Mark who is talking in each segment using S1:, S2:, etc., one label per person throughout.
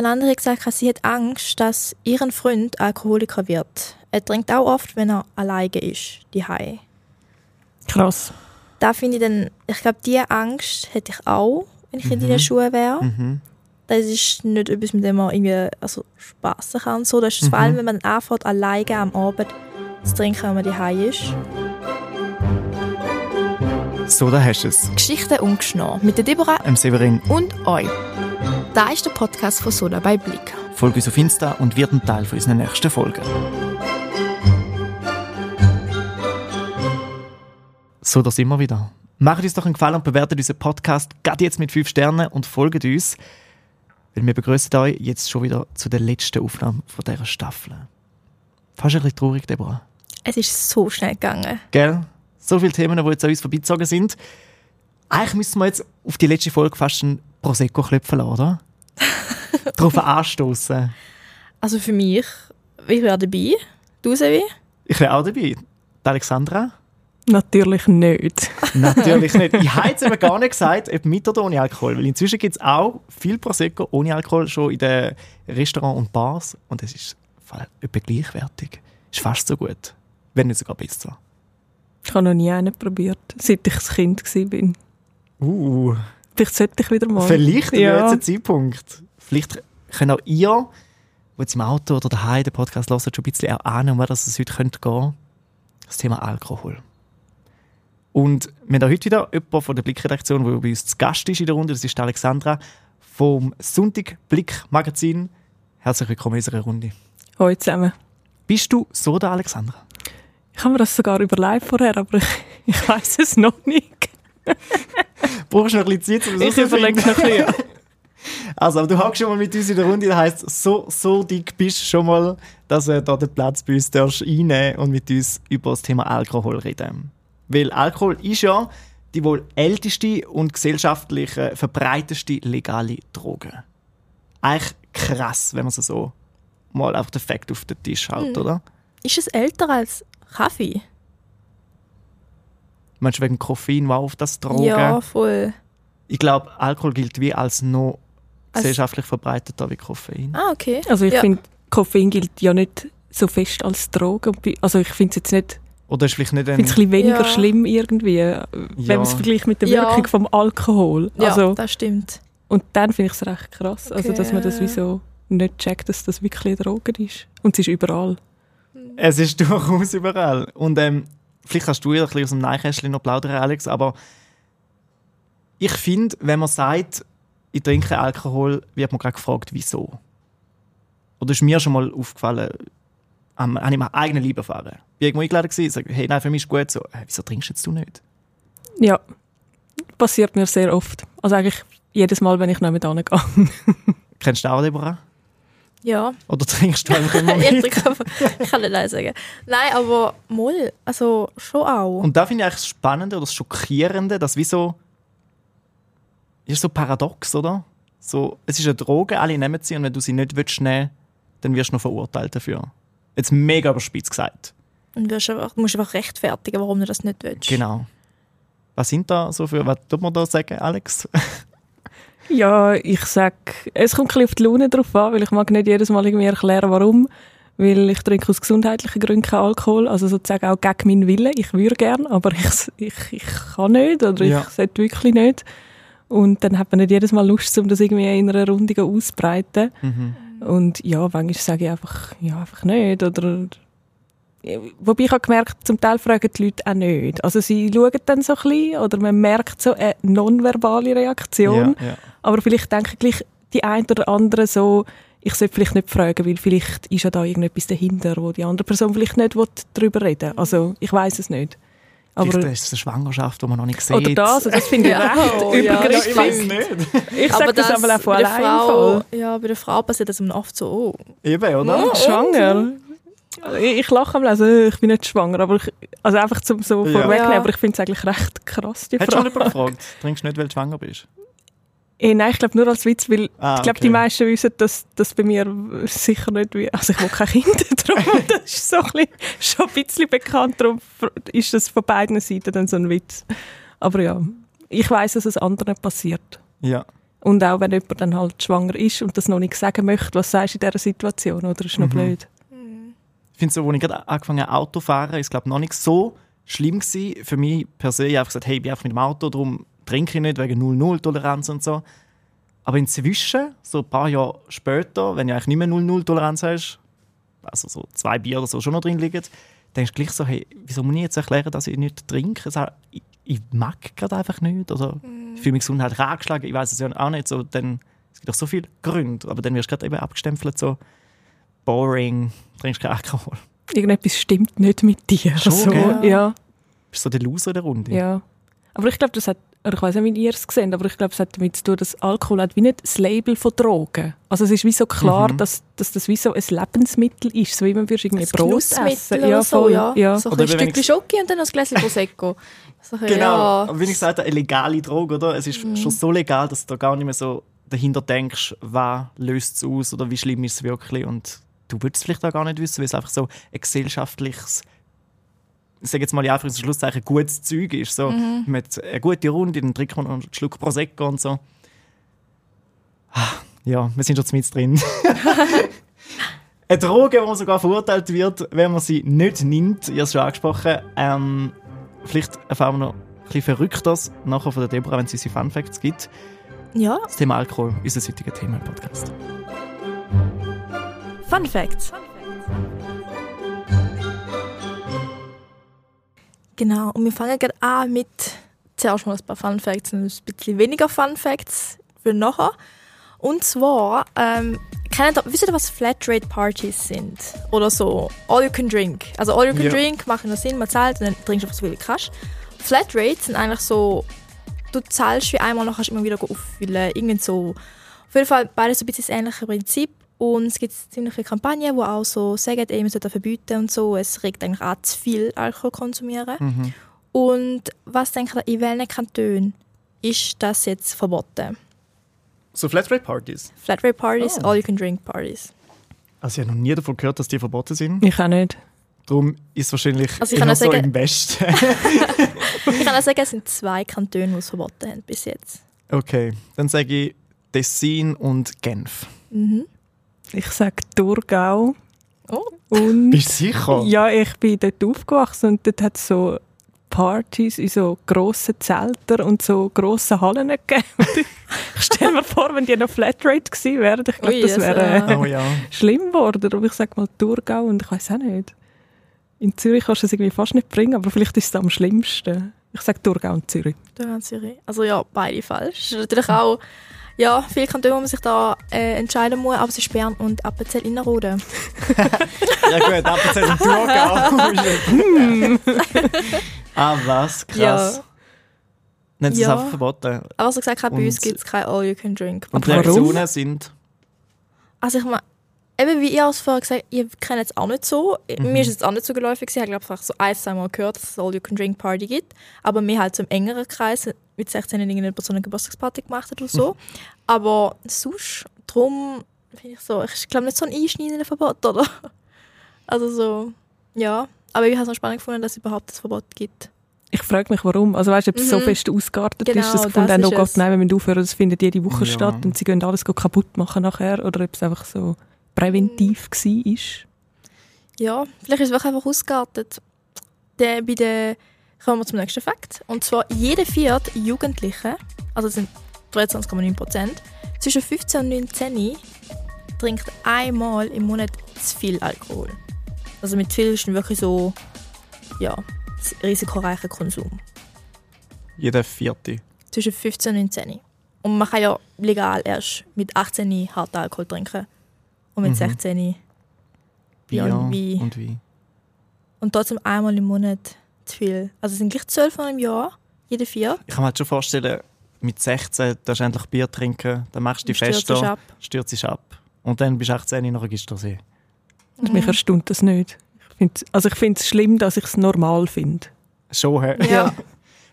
S1: Eine andere hat gesagt, sie hat Angst, dass ihren Freund Alkoholiker wird. Er trinkt auch oft, wenn er alleine ist, die
S2: Krass.
S1: Da finde ich dann, ich glaube, diese Angst hätte ich auch, wenn ich in
S3: Mhm.
S1: deinen Schuhen wäre.
S3: Mhm.
S1: Das ist nicht etwas, mit dem man irgendwie also spassen kann. und So. Das ist vor
S3: Mhm.
S1: allem, wenn man anfängt, alleine am Abend zu trinken, wenn man daheim ist.
S3: So, da hast du es.
S1: Geschichten ungeschnitten mit der Deborah
S3: Ähm, Severin,
S1: und euch. Da ist der Podcast von Soda bei Blick.
S3: folge uns auf Insta und wird ein Teil von unseren nächsten Folgen. So, da sind wir wieder. Macht uns doch einen Gefallen und bewertet unseren Podcast gerade jetzt mit 5 Sternen und folgt uns. Weil wir begrüßen euch jetzt schon wieder zu der letzten Aufnahme von dieser Staffel. Fast ein bisschen traurig, Deborah.
S1: Es ist so schnell gegangen.
S3: Gell? So viele Themen, die jetzt an uns vorbeizogen sind. Eigentlich müssen wir jetzt auf die letzte Folge fast ein Prosecco klopfen lassen, oder? Darauf anstoßen.
S1: Also für mich, ich wäre dabei. Du, Sevi?
S3: Ich wäre auch dabei. Die Alexandra?
S2: Natürlich nicht.
S3: Natürlich nicht. Ich habe jetzt eben gar nicht gesagt, ob mit oder ohne Alkohol. Weil inzwischen gibt es auch viel Prosecco ohne Alkohol schon in den Restaurants und Bars. Und es ist etwa gleichwertig. Ist fast so gut. Wenn nicht sogar besser.
S2: Ich habe noch nie einen probiert, seit ich ein Kind war.
S3: Uh,
S2: Vielleicht sollte ich wieder mal.
S3: vielleicht im
S2: ja.
S3: letzten Zeitpunkt. Vielleicht könnt auch ihr, die jetzt im Auto oder daheim den Podcast hören, schon ein bisschen auch ahnen, um was es heute könnte gehen Das Thema Alkohol. Und wir haben auch heute wieder jemanden von der Blickredaktion, der bei uns zu Gast ist in der Runde. Das ist Alexandra vom Sonntag Blick Magazin. Herzlich willkommen in unserer Runde.
S2: Hallo zusammen.
S3: Bist du so der Alexandra?
S2: Ich habe mir das sogar überlegt vorher, aber ich, ich weiß es noch nicht.
S3: Brauchst du noch ein bisschen Zeit, um
S2: Ich überlege es noch ein bisschen.
S3: Also, aber du hockst schon mal mit uns in der Runde, das heisst, so, so dick bist du schon mal, dass du da den Platz bei uns darfst einnehmen und mit uns über das Thema Alkohol reden. Weil Alkohol ist ja die wohl älteste und gesellschaftlich verbreiteste legale Droge. Eigentlich krass, wenn man es so mal einfach den Fakt auf den Tisch haut, oder?
S1: Ist es älter als Kaffee?
S3: Meinst du wegen Koffein war auf das Drogen?
S1: Ja, voll.
S3: Ich glaube, Alkohol gilt wie als noch
S1: Als-
S3: gesellschaftlich verbreiteter wie Koffein.
S1: Ah, okay.
S2: Also ich
S1: Ja.
S2: finde, Koffein gilt ja nicht so fest als Droge. Also ich finde es jetzt nicht,
S3: Oder ist vielleicht nicht
S2: ich
S3: ein...
S2: finde es ein bisschen weniger
S1: Ja.
S2: schlimm irgendwie, äh, wenn man es vergleicht mit der
S1: Ja.
S2: Wirkung vom Alkohol.
S1: Ja,
S2: Also,
S1: das stimmt.
S2: und dann finde ich es recht krass, also
S1: Okay,
S2: dass man das
S1: ja.
S2: wieso nicht checkt, dass das wirklich eine Droge ist. Und es ist überall.
S3: Es ist durchaus überall. Und ähm, vielleicht kannst du ja ein bisschen aus dem Neinkästchen noch plaudern, Alex, aber ich finde, wenn man sagt, ich trinke Alkohol, wird man gerade gefragt, wieso. Oder ist mir schon mal aufgefallen, am- habe ich meinen eigenen Liebe erfahren. Ich war irgendwo eingeladen gewesen, sage, hey, nein, für mich ist gut so. Äh, wieso trinkst jetzt du nicht?
S2: Ja, passiert mir sehr oft. Also eigentlich jedes Mal, wenn ich nicht gehe.
S3: Kennst du auch, Deborah?
S1: Ja.
S3: Oder trinkst du einfach immer
S1: ich,
S3: mit?
S1: einfach- ich kann nicht Nein sagen. Nein, aber moll. Also schon auch.
S3: Und da finde ich eigentlich das Spannende oder das Schockierende, dass wie so. Ist so paradox, oder? So, es ist eine Droge, alle nehmen sie und wenn du sie nicht willst nehmen, dann wirst du noch verurteilt dafür. Jetzt mega überspitzt gesagt.
S1: Und du wirst einfach, musst einfach rechtfertigen, warum du das nicht willst.
S3: Genau. Was sind da so für, was tut man da sagen, Alex?
S2: Ja, ich sag, es kommt ein auf die Laune drauf an, weil ich mag nicht jedes Mal irgendwie erklären, warum. Weil ich trinke aus gesundheitlichen Gründen keinen Alkohol, also sozusagen auch gegen meinen Willen. Ich würde gern, aber ich, ich, ich kann nicht oder
S3: Ja.
S2: ich sollte wirklich nicht. Und dann hat man nicht jedes Mal Lust, um das irgendwie in einer Runde auszubreiten.
S3: Mhm.
S2: Und ja, manchmal sage ich einfach, ja, einfach nicht. Oder, wobei ich habe gemerkt, zum Teil fragen die Leute auch nicht. Also sie schauen dann so ein bisschen oder man merkt so eine nonverbale Reaktion.
S3: Ja, ja.
S2: Aber vielleicht denken gleich die ein oder andere so, ich sollte vielleicht nicht fragen, weil vielleicht ist ja da irgendetwas dahinter, wo die andere Person vielleicht nicht will darüber reden Also ich weiß es nicht. Aber,
S3: Vielleicht ist es eine Schwangerschaft, die man noch nicht sieht.
S2: oder das, also das finde ich
S1: Ja,
S2: recht
S1: oh, ja,
S2: übergriffig.
S3: ich weiß nicht.
S2: Ich sage das, aber auch von
S1: bei der
S2: allein.
S1: Frau. Ja, bei der Frau passiert das immer oft so. Oh.
S3: Eben, oder?
S1: Ja.
S2: Schwanger? Ich, lache am Lesen, ich bin nicht schwanger, aber ich, also einfach zum so
S3: Ja.
S2: vorwegnehmen,
S1: Ja.
S2: aber ich finde es eigentlich recht krass, die
S3: Hättest du
S2: Frage.
S3: schon jemanden gefragt? Trinkst du nicht, weil du schwanger bist?
S2: Eh, nein, ich glaube nur als Witz, weil
S3: Ah,
S2: ich glaube,
S3: okay.
S2: die meisten wissen, dass das bei mir sicher nicht wie. Also, ich will kein Kind, darum das ist so ein bisschen, schon ein bisschen bekannt, darum ist das von beiden Seiten dann so ein Witz. Aber ja, ich weiß, dass es anderen passiert.
S3: Ja.
S2: Und auch wenn jemand dann halt schwanger ist und das noch nicht sagen möchte, was sagst du in dieser Situation? Oder ist noch
S3: Mhm.
S2: blöd?
S3: Ich finde so, als ich gerade angefangen habe, Auto zu fahren, ist glaube noch nicht so schlimm gewesen. Für mich per se, ich habe einfach gesagt, hey, ich bin einfach mit dem Auto, darum trinke ich nicht, wegen 0-0-Toleranz und so. Aber inzwischen, so ein paar Jahre später, wenn du eigentlich nicht mehr 0-0-Toleranz hast, also so zwei Bier oder so schon noch drin liegen, denkst du gleich so, hey, wieso muss ich jetzt erklären, dass ich nicht trinke? Ich, ich mag gerade einfach nicht. Oder ich fühle mich gesundheitlich angeschlagen, ich weiß es ja auch nicht. So, dann, es gibt doch so viele Gründe, aber dann wirst du gerade eben abgestempelt, so boring, trinkst keinen Alkohol.
S2: Irgendetwas stimmt nicht mit dir.
S3: Schon,
S2: so,
S3: gell?
S2: ja,
S3: Bist so der Loser in der Runde.
S2: ja. Aber ich glaube, das hat, oder ich weiß nicht, wie ihr es seht, aber ich glaube, es hat damit zu tun, dass Alkohol hat wie nicht das Label von Drogen. Also es ist wie so klar,
S3: Mhm.
S2: dass, dass das wie so ein Lebensmittel ist, so wie man würdest irgendwie
S1: Ein
S2: Brot
S1: Genussmittel
S2: essen.
S1: oder so, ja.
S2: ja.
S1: So ein
S3: Oder
S1: Stückchen Schoki und dann noch ein Gläschen Prosecco. So,
S3: Genau,
S1: Ja.
S3: aber wie ich gesagt habe, eine legale Droge, oder? Es ist schon so legal, dass du da gar nicht mehr so dahinter denkst, was löst es aus oder wie schlimm ist es wirklich. Und du würdest es vielleicht auch gar nicht wissen, weil es einfach so ein gesellschaftliches, ich sage jetzt mal in Anführungs- und Schlusszeichen, gutes Zeug ist. So, Man hat eine gute Runde, trinkt man noch einen Schluck Prosecco und so. Ah, Ja, wir sind schon mit drin. Eine Droge, die sogar verurteilt wird, wenn man sie nicht nimmt. Ihr habt es schon angesprochen. Ähm, vielleicht erfahren wir noch ein bisschen Verrücktes nachher von der Deborah, wenn es unsere Fun Facts gibt.
S1: ja.
S3: Das Thema Alkohol, unser heutiges Thema im Podcast.
S1: Fun Facts. Genau, und wir fangen gerade an mit zuerst mal ein paar Fun Facts und ein bisschen weniger Fun Facts für nachher. Und zwar, ähm, kennt ihr, wisst ihr, was Flatrate Partys sind? Oder so, All You Can Drink. Also All You Can
S3: Ja.
S1: Drink macht nur Sinn, man zahlt und dann trinkst du einfach so viel wie du kannst. Flatrates sind eigentlich so, du zahlst wie einmal, dann kannst du immer wieder auffüllen. Irgend so. Auf jeden Fall beides so ein bisschen das ähnliche Prinzip. Und es gibt ziemlich viele Kampagnen, die auch so sagen, ey, man sollte verbieten und so. Es regt eigentlich auch zu viel Alkohol konsumieren.
S3: Mhm.
S1: Und was denkt ihr, in welchen Kantonen ist das jetzt verboten?
S3: So Flatrate-Partys?
S1: Flatrate Parties,
S3: Oh.
S1: All-You-Can-Drink-Partys.
S3: Also ich habe noch nie davon gehört, dass die verboten sind.
S2: Ich auch nicht.
S3: Darum ist es wahrscheinlich
S1: Also ich auch
S3: so
S1: sagen-
S3: im Westen.
S1: Ich kann auch sagen, es sind zwei Kantone, die es verboten haben bis jetzt.
S3: okay, dann sage ich Tessin und Genf.
S1: Mhm.
S2: Ich sage Thurgau.
S1: Oh.
S2: Und
S3: Bist du sicher?
S2: ja, ich bin dort aufgewachsen und dort hat es so Partys in so grossen Zelten und so grossen Hallen gegeben. Und ich stelle mir vor, wenn die noch Flatrate gewesen wären, ich glaube, das
S1: das,
S2: wäre äh,
S3: Oh ja.
S2: schlimm geworden. Aber ich sage mal Thurgau und ich weiß auch nicht. In Zürich kannst du es irgendwie fast nicht bringen, aber vielleicht ist es am schlimmsten. Ich sage Thurgau und Zürich.
S1: Da haben Zürich. Also ja, beide falsch. Natürlich auch ja, viele Kantone, wo man sich da äh, entscheiden muss, aber es ist Bern und Appenzell Innerrhoden.
S3: Ja gut, Appenzell und Thurgau. ah was, krass.
S1: Ja.
S3: Nennen sie es
S1: Ja.
S3: einfach verboten.
S1: Aber was ich gesagt habe, bei uns gibt es kein All-You-Can-Drink.
S3: Und die
S2: Aber warum?
S3: Reaktionen sind...
S1: Also ich meine, eben wie ihr es vorher gesagt habt, ihr kennt es auch nicht so.
S3: Mhm.
S1: Mir ist es auch nicht so geläufig. Ich glaube einfach so ein, zwei Mal gehört, dass es eine All-You-Can-Drink-Party gibt. Aber mir halt so im engeren Kreis mit 16 irgendjemand so eine Geburtstagsparty gemacht hat oder so. Aber sonst, drum finde ich so, ich glaube nicht so ein einschneidendes Verbot, oder? Also so, ja. Aber ich habe es noch spannend gefunden, dass es überhaupt das Verbot gibt.
S2: Ich frage mich, warum. Also weißt du, ob es so
S1: Mhm.
S2: fest ausgeartet
S1: Genau,
S2: ist, dass gefunden
S1: das
S2: haben, oh Gott,
S1: es.
S2: nein, wir müssen aufhören, das findet jede Woche
S3: Ja.
S2: statt und sie gehen alles kaputt machen nachher. Oder ob es einfach so präventiv
S1: Mhm.
S2: war.
S1: Ja, vielleicht ist es wirklich einfach ausgeartet. Der, bei der, kommen wir zum nächsten Fakt. Und zwar, jede vierte Jugendliche, also das sind 23,9 Prozent, zwischen 15 und 19 trinkt einmal im Monat zu viel Alkohol. Also mit viel ist wirklich so, ja, risikoreicher Konsum.
S3: Jeder Vierte.
S1: Zwischen 15 und 19. Und man kann ja legal erst mit 18 harten Alkohol trinken. Und mit
S3: Mhm.
S1: 16
S3: Bier
S1: und Wein.
S3: und Wein.
S1: Und trotzdem einmal im Monat zu viel. Also es sind gleich zwölf Mal im Jahr, jede vier.
S3: Ich kann mir halt schon vorstellen, mit 16 darfst du endlich Bier trinken, dann machst du die Feste,
S1: ab.
S3: stürzt dich ab. Und dann bist du 18 und nachher gehst du sie.
S2: Also Mich erstaunt das nicht. Ich find's, also ich finde es schlimm, dass ich es normal finde.
S3: Schon, hä?
S1: Ja.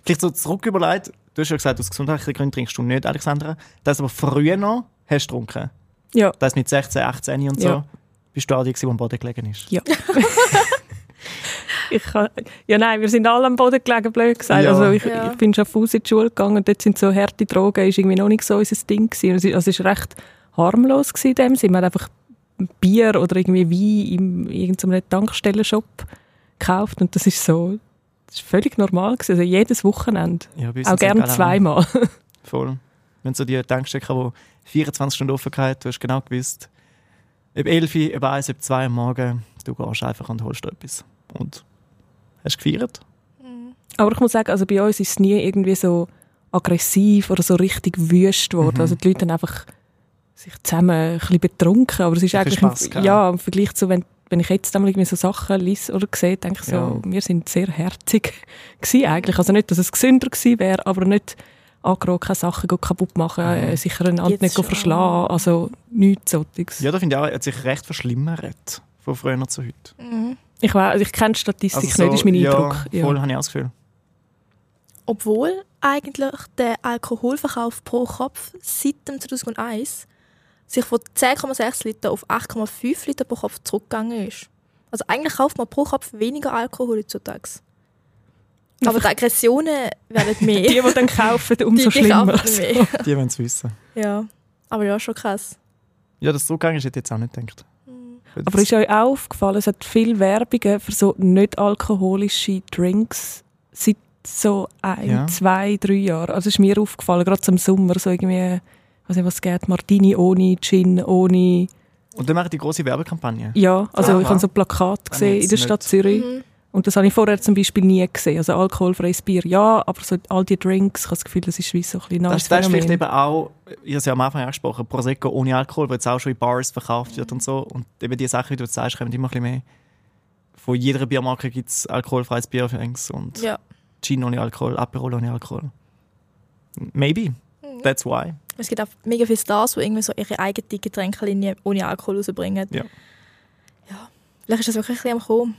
S3: Vielleicht so zurück überlegt, du hast ja gesagt, aus gesundheitlichen Gründen trinkst du nicht, Alexandra. Das aber früher noch hast du getrunken.
S2: Ja.
S3: Das mit 16, 18 und so.
S2: Ja.
S3: Bist du auch die, die am Boden gelegen ist.
S2: Ja. ich kann, ja nein, wir sind alle am Boden gelegen, blöd gesagt.
S3: Ja.
S2: Also ich,
S1: Ja.
S2: ich bin schon Fuß in die Schule gegangen und dort sind so harte Drogen, ist irgendwie noch nicht so unser Ding gewesen. Also es ist recht harmlos gewesen in dem Sinne. Man hat einfach Bier oder irgendwie Wein in irgendeinem Tankstellenshop gekauft und das ist so, das ist völlig normal gewesen. Also jedes Wochenende.
S3: Ja,
S2: Auch
S3: Gallen
S2: zweimal.
S3: Voll. Wenn so die Tankstellen, die 24 Stunden offen hatten, du hast genau gewusst, ob 11, Uhr, ob 1, ob 2 am Morgen, du gehst einfach und holst dir etwas. Und hast gefeiert?
S2: Aber ich muss sagen, also bei uns ist es nie irgendwie so aggressiv oder so richtig wüst geworden.
S3: Mhm.
S2: Also die Leute haben einfach sich zusammen ein bisschen betrunken, aber es ist
S3: Ein
S2: eigentlich
S3: Spass
S2: im,
S3: gehabt.
S2: ja, im Vergleich zu, wenn, wenn ich jetzt einmal irgendwie so Sachen lese oder sehe, denke ich so,
S3: Ja.
S2: wir sind sehr herzig gewesen eigentlich. Also nicht, dass es gesünder gewesen wäre, aber nicht angeregt, keine Sachen kaputt machen,
S3: Mhm.
S2: äh, sicher einander
S1: Jetzt
S2: nicht
S1: schon.
S2: verschlagen, also nichts solches.
S3: Ja, da finde ich auch, er hat sich recht verschlimmert von früher zu heute.
S1: Mhm.
S2: Ich, weiss, ich kenne die Statistik
S3: Also so,
S2: nicht, ist mein
S3: ja,
S2: Eindruck. Ja.
S3: Voll, habe ich auch das Gefühl.
S1: Obwohl eigentlich der Alkoholverkauf pro Kopf seit dem 2001 sich von 10,6 Liter auf 8,5 Liter pro Kopf zurückgegangen ist. Also eigentlich kauft man pro Kopf weniger Alkohol heutzutage. Aber die Aggressionen werden mehr.
S2: Die, die dann kaufen, umso
S1: Die- die
S2: schlimmer.
S1: kaufen mehr.
S3: Die wollen es wissen.
S1: Ja, aber ja, schon krass.
S3: Ja, das zurückgegangen ist, hätte ich jetzt auch nicht gedacht.
S2: Aber ist euch auch aufgefallen, es hat viele Werbungen für so nicht alkoholische Drinks seit so ein,
S3: Ja.
S2: zwei, drei Jahren. Also ist mir aufgefallen, gerade im Sommer, so irgendwie, ich weiß nicht, was es geht, Martini ohne, Gin ohne.
S3: Und dann mache ich die große Werbekampagne.
S2: Ja, also
S3: Aha.
S2: ich habe so Plakate gesehen
S3: jetzt
S2: in der Stadt
S3: nicht.
S2: Zürich.
S1: Mhm.
S2: Und das habe ich vorher zum Beispiel nie gesehen. Also alkoholfreies Bier, ja, aber so all die Drinks, ich habe das Gefühl, das ist wie so ein bisschen
S3: Das, das ist vielleicht eben auch, ich habe es ja am Anfang angesprochen, Prosecco ohne Alkohol, wo jetzt auch schon in Bars verkauft wird und so. Und eben die Sachen, wie du jetzt sagst, kommen immer ein bisschen mehr. Von jeder Biermarke gibt es alkoholfreies Bier für uns und
S1: Ja.
S3: Gin ohne Alkohol, Aperol ohne Alkohol. Maybe. That's why.
S1: Es gibt auch mega viele Stars, die irgendwie so ihre eigene Getränkelinie ohne Alkohol rausbringen.
S3: Ja.
S1: Ja. Vielleicht ist das wirklich ein bisschen am Kommen.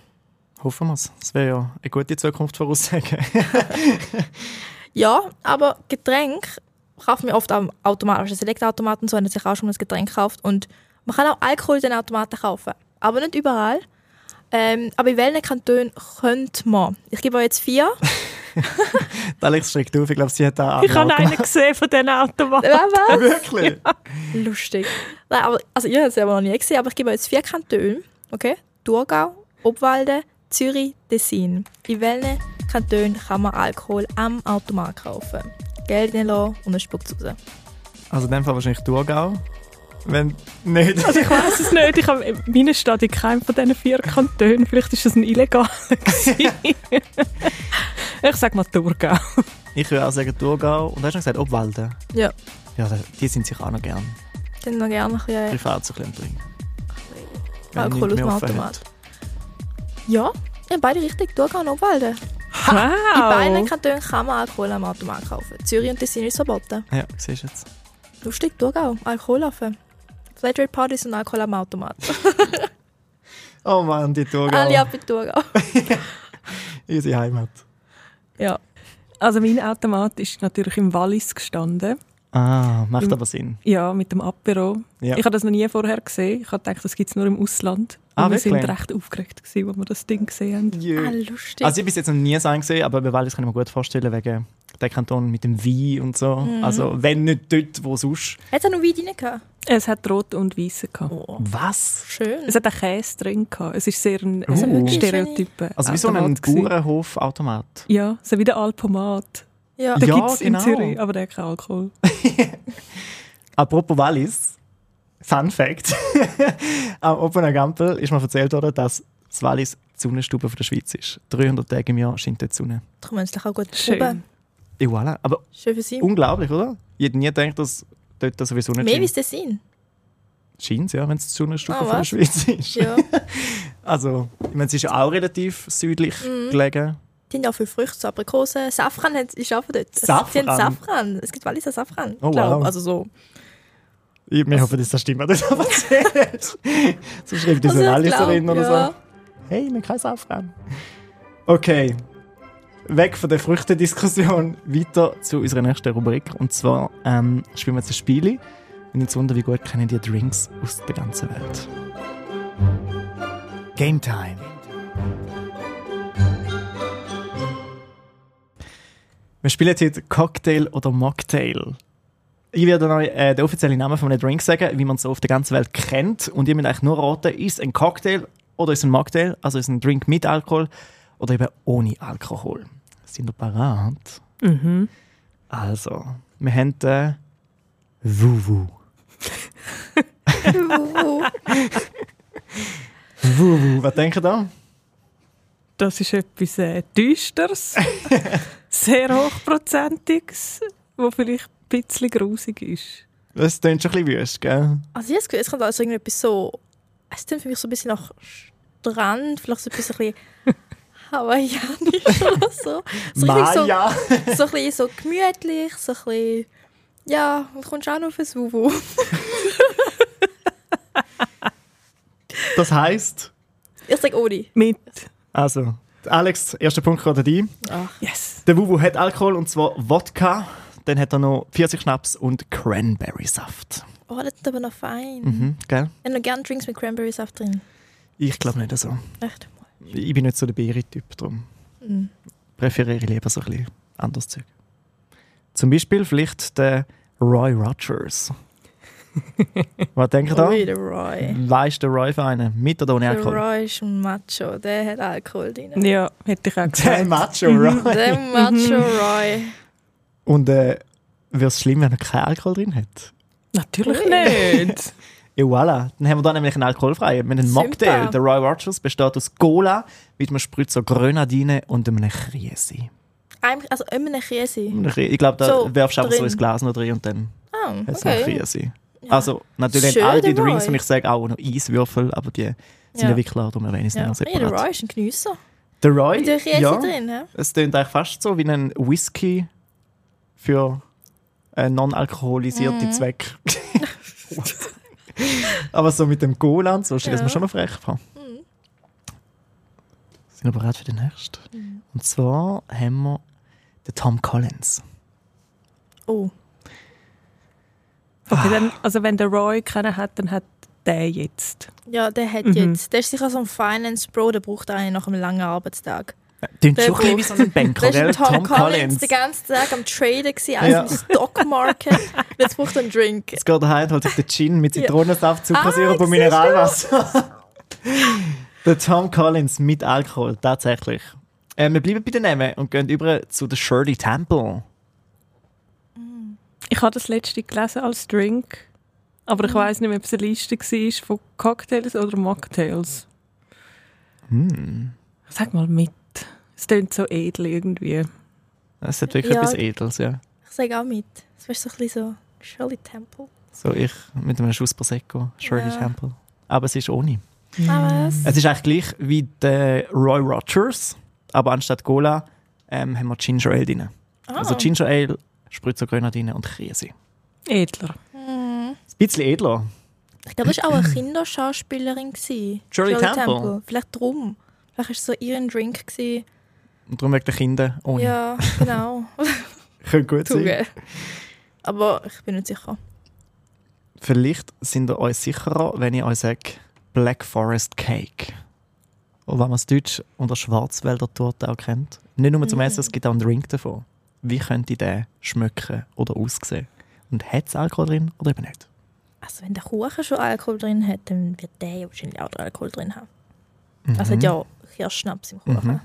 S3: Hoffen wir es. Das wäre ja eine gute Zukunft voraussagen.
S1: Ja, aber Getränk kauft man oft am Automat, also Select-Automaten so, hat sich auch schon mal ein Getränk gekauft. Und man kann auch Alkohol in den Automaten kaufen. Aber nicht überall. Ähm, aber in welchen Kantonen könnte man? Ich gebe euch jetzt vier.
S3: Alex schreckt auf, ich glaube, sie hat da
S2: Ich habe einen gesehen von diesen Automaten.
S1: Was?
S3: Wirklich?
S1: Lustig. Nein, aber, also ich habe es selber noch nie gesehen, aber ich gebe euch jetzt vier Kantone. Okay? Thurgau, Obwalden, Zürich, Tessin. In welchen Kantonen kann man Alkohol am Automat kaufen? Geld reinlassen und dann spuckt es raus.
S3: Also in dem Fall wahrscheinlich Thurgau. Wenn nicht.
S2: Also ich weiß es nicht. Ich habe in meiner Stadt in keinem von diesen vier Kantonen. Vielleicht ist das ein illegaler. ich sage mal Thurgau.
S3: Ich würde auch sagen Thurgau. Und du hast schon gesagt Obwalden.
S1: Ja.
S3: Ja, die sind sich auch noch gern.
S1: Dann noch gerne ein bisschen
S3: Privat so ein bisschen trinken.
S1: Alkohol aus dem Automat. Ja, in beide Richtungen, Thurgau und Obwalden. In beiden
S2: Wow.
S1: Kantonen kann man Alkohol am Automat kaufen. Zürich und Tessin ist verboten.
S3: Ja, siehst du jetzt.
S1: Lustig, Thurgau, Alkohol offen. Flatrate Partys und Alkohol am Automat.
S3: Oh Mann, die Thurgau.
S1: Alle ab in Thurgau.
S3: Unsere Heimat.
S1: Ja.
S2: Also mein Automat ist natürlich im Wallis gestanden.
S3: Ah, macht
S2: Im-
S3: aber Sinn.
S2: Ja, mit dem Apero.
S3: Ja.
S2: Ich habe das noch nie vorher gesehen. Ich habe gedacht, das gibt es nur im Ausland.
S3: Ah,
S2: wir sind
S3: wirklich?
S2: recht aufgeregt, als wir das Ding gesehen haben.
S3: Jö.
S1: Ah, lustig.
S3: Also ich habe bis jetzt noch nie so einen gesehen, aber bei Wallis kann ich mir gut vorstellen, wegen der Kanton mit dem Wein und so.
S1: Mhm.
S3: Also wenn nicht dort, wo sonst.
S1: Hat er noch Wein drin gehabt?
S2: Es hat rot und weiße gehabt.
S1: Oh,
S3: Was?
S1: schön.
S2: Es hat auch Käse drin gehabt. Es ist sehr ein,
S3: Uh.
S2: ein Stereotype.
S3: Also wie so ein. Bauernhof-Automat.
S2: Ja, so wie der Alpomat.
S1: Ja.
S2: Den
S3: Ja,
S2: gibt es
S3: genau.
S2: in Zürich, aber der hat keinen Alkohol.
S3: Apropos Wallis, Fun Fact. Am Opena Gampel ist mir erzählt worden, dass das Wallis die Sonnenstube von der Schweiz ist. 300 Tage im Jahr scheint dort die Sonne.
S1: Da kann man sich auch gut
S2: Schön.
S1: proben.
S3: Et voilà. Aber
S1: Schön für sie.
S3: unglaublich, oder? Ich hätte nie gedacht, dass dort sowieso nicht
S1: Mehr wie
S3: scheint.
S1: es Tessin.
S3: Scheint ja, wenn es die Sonnenstube von der
S1: was?
S3: Schweiz ist.
S1: Ja.
S3: Also, ich meine, es ist ja auch relativ südlich
S1: Mhm.
S3: gelegen.
S1: Die haben ja auch viele Früchte, so Aprikosen. Safran hat- ist auch von dort.
S3: Safran?
S1: Sie haben Safran. Es gibt Walliser Safran.
S3: Oh,
S1: glaub.
S3: wow.
S1: Also so.
S3: Ich, wir hoffen, dass das stimmt, was du da erzählst. so schreibt
S1: also
S3: das
S1: eine
S3: Walliserin
S1: ja.
S3: oder so. Hey, man kann es aufräumen. Okay. Weg von der Früchtediskussion, weiter zu unserer nächsten Rubrik. Und zwar ähm, spielen wir jetzt ein Spiel. Und jetzt wundern, wie gut kennen die Drinks aus der ganzen Welt. Game Time. Wir spielen heute Cocktail oder Mocktail. Ich werde euch äh, den offiziellen Namen von einem Drink sagen, wie man es so auf der ganzen Welt kennt. Und ihr müsst eigentlich nur raten, ist es ein Cocktail oder ist es ein Mocktail, also ist es ein Drink mit Alkohol oder eben ohne Alkohol. Sind ihr parat?
S2: Mhm.
S3: Also, wir haben den Wuwu. Wuwu, was denkt ihr da?
S2: Das ist etwas äh, Düsteres, sehr hochprozentiges, wo vielleicht bisschen grusig ist.
S3: Das klingt schon ein bisschen wüst, gell?
S1: Also ich habe das Gefühl, es kommt also irgendetwas so... Es klingt für mich so ein bisschen nach Strand, vielleicht so ein bisschen hawaiianisch oder so. so richtig so,
S3: Maya!
S1: so ein bisschen so gemütlich, so ein bisschen... Ja, und kommst auch noch auf ein Wuvu.
S3: Das heisst,
S1: Ich sage ohne.
S2: Mit.
S3: also, Alex, erster Punkt gerade dir.
S1: Ach,
S2: Yes.
S3: Der Wuwu hat Alkohol und zwar Wodka. Dann hat er noch 40 Schnaps und Cranberry-Saft.
S1: oh, das ist aber noch fein.
S3: Mhm, gell?
S1: Ich noch gerne Drinks mit Cranberry-Saft drin.
S3: Ich glaube nicht so.
S1: Echt?
S3: Ich bin nicht so der Beere-Typ, darum
S1: Mhm.
S3: präferiere ich lieber so ein bisschen anderes Zeug. Zum Beispiel vielleicht der Roy Rogers. Was denkt ihr da?
S1: Ui, der Roy.
S3: Weißt der Roy für einen? Mit oder ohne
S1: Der
S3: Alkohol?
S1: Roy ist ein Macho, der hat Alkohol drin.
S2: Ja, hätte ich auch
S3: Der
S2: gesagt.
S3: Macho Roy.
S1: Der Macho Roy.
S3: Und äh, wäre es schlimm, wenn er keinen Alkohol drin hat?
S2: Natürlich nicht.
S3: Ja, voilà. Dann haben wir da nämlich einen alkoholfreien. Wir haben einen
S1: Super.
S3: Mocktail. Der Roy Rogers besteht aus Cola mit einem Spritzer Grenadine und einem Chiesi.
S1: Eigentlich- Also immer eine Käse.
S3: Ich glaube, da
S1: So,
S3: werfst du einfach so ins Glas noch drin und dann
S1: Ah,
S3: hat es einen
S1: okay.
S3: Chiesi.
S1: Ja.
S3: Also, natürlich
S1: Schön,
S3: haben all die Drinks,
S1: Roy.
S3: und ich sage auch noch Eiswürfel, aber die sind ja,
S1: Ja.
S3: wirklich klar, darum erwähne ich es
S1: Ja.
S3: nicht
S1: Ja, der
S3: separat.
S1: Roy ist ein Genüsser.
S3: Der Roy,
S1: Mit der Käse
S3: ja,
S1: drin, ja?
S3: es klingt eigentlich fast so wie ein Whisky für äh, non-alkoholisierte
S1: Mhm.
S3: Zwecke. aber so mit dem Cola und so stelle ich
S1: Ja.
S3: mir schon noch frech vor.
S1: Mhm.
S3: Sind wir bereit für den nächsten? Und zwar haben wir den Tom Collins.
S1: Oh.
S2: Okay, dann, also wenn der Roy keinen hat, dann hat der jetzt.
S1: Ja, der hat
S2: Mhm.
S1: jetzt. Der ist sicher so ein Finance Bro, der braucht einen nach einem langen Arbeitstag.
S3: Klingt
S1: Der
S3: schon ein bisschen wie so ein Banker,
S1: Der
S3: gell?
S1: ist ein Tom, Collins den ganzen Tag am Traden gewesen, alles
S3: Ja.
S1: im Stock Market. Jetzt braucht er einen Drink.
S3: Jetzt geht er heim, holt sich den Gin mit. Zitronensaft, Zuckersirup
S1: Ah,
S3: und Mineralwasser. der Tom Collins mit Alkohol, tatsächlich. Äh, wir bleiben bei den Namen und gehen über zu der Shirley Temple.
S2: Ich habe das letzte gelesen als Drink, aber ich weiß nicht mehr, ob es eine Liste war von Cocktails oder Mocktails.
S3: Hm.
S2: Sag mal mit. Es klingt so edel irgendwie.
S3: Das hat wirklich
S1: Ja.
S3: etwas Edels, ja.
S1: Ich sage auch mit. Das wäre so ein bisschen so Shirley Temple.
S3: So ich mit einem Schuss Prosecco, Shirley
S1: Ja.
S3: Temple. Aber es ist ohne.
S1: Ah, was?
S3: Es ist eigentlich gleich wie der Roy Rogers, aber anstatt Cola ähm, haben wir Ginger Ale drin.
S1: Ah.
S3: Also Ginger Ale, Spritzer Grenadine und Käse.
S2: Edler.
S1: Hm.
S3: Ein bisschen edler.
S1: Ich glaube, das war auch eine Kinderschauspielerin. gewesen.
S3: Shirley Temple?
S1: Vielleicht drum. Vielleicht war es so ihren Drink. Gewesen.
S3: Und darum wegen der Kinder ohne.
S1: Ja, genau.
S3: Könnte gut sein.
S1: Aber ich bin nicht sicher.
S3: Vielleicht sind ihr euch sicherer, wenn ich euch sage Black Forest Cake. Und wenn man es deutsch unter Schwarzwälder Torte auch kennt. Nicht nur zum
S1: Mhm.
S3: Essen, es gibt auch einen Drink davon. Wie könnte der schmecken oder aussehen? Und hat es Alkohol drin oder eben nicht?
S1: Also wenn der Kuchen schon Alkohol drin hat, dann wird der ja wahrscheinlich auch Alkohol drin haben.
S3: Mhm.
S1: Also hat ja Kirschschnaps im Kuchen.
S3: Mhm.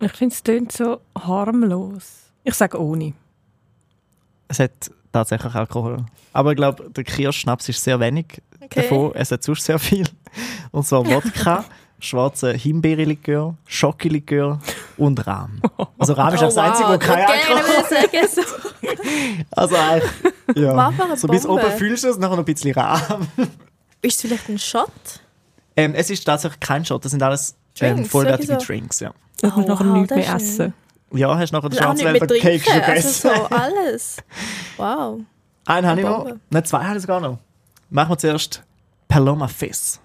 S2: Ich finde es klingt so harmlos. Ich sage ohne.
S3: Es hat tatsächlich Alkohol. Aber ich glaube, der Kirschschnaps ist sehr wenig
S1: Okay.
S3: davon. Es hat sonst sehr viel. Und zwar Wodka, schwarze Himbeerlikör, Schokolikör und Rahm. Also Rahm ist
S1: Oh,
S3: das Einzige, wo
S1: wow,
S3: kein Alkohol
S1: so.
S3: Also eigentlich, ja. So bis oben fühlst du es, nachher noch ein bisschen Rahm.
S1: Ist es vielleicht ein Shot?
S3: Ähm, es ist tatsächlich kein Shot, das sind alles ähm,
S1: Drinks,
S3: vollwertige
S1: sowieso.
S3: Drinks. Ja.
S2: Ich muss
S1: Oh,
S2: nachher
S1: wow,
S2: nichts mehr essen.
S3: ja, hast nachher den
S1: nicht mehr
S3: Schwarzwälder Cake schon gegessen.
S1: Also so alles. Wow.
S3: Einen habe ich
S1: Eine
S3: noch. Nein, zwei habe ich sogar noch. Machen wir zuerst Paloma Fizz.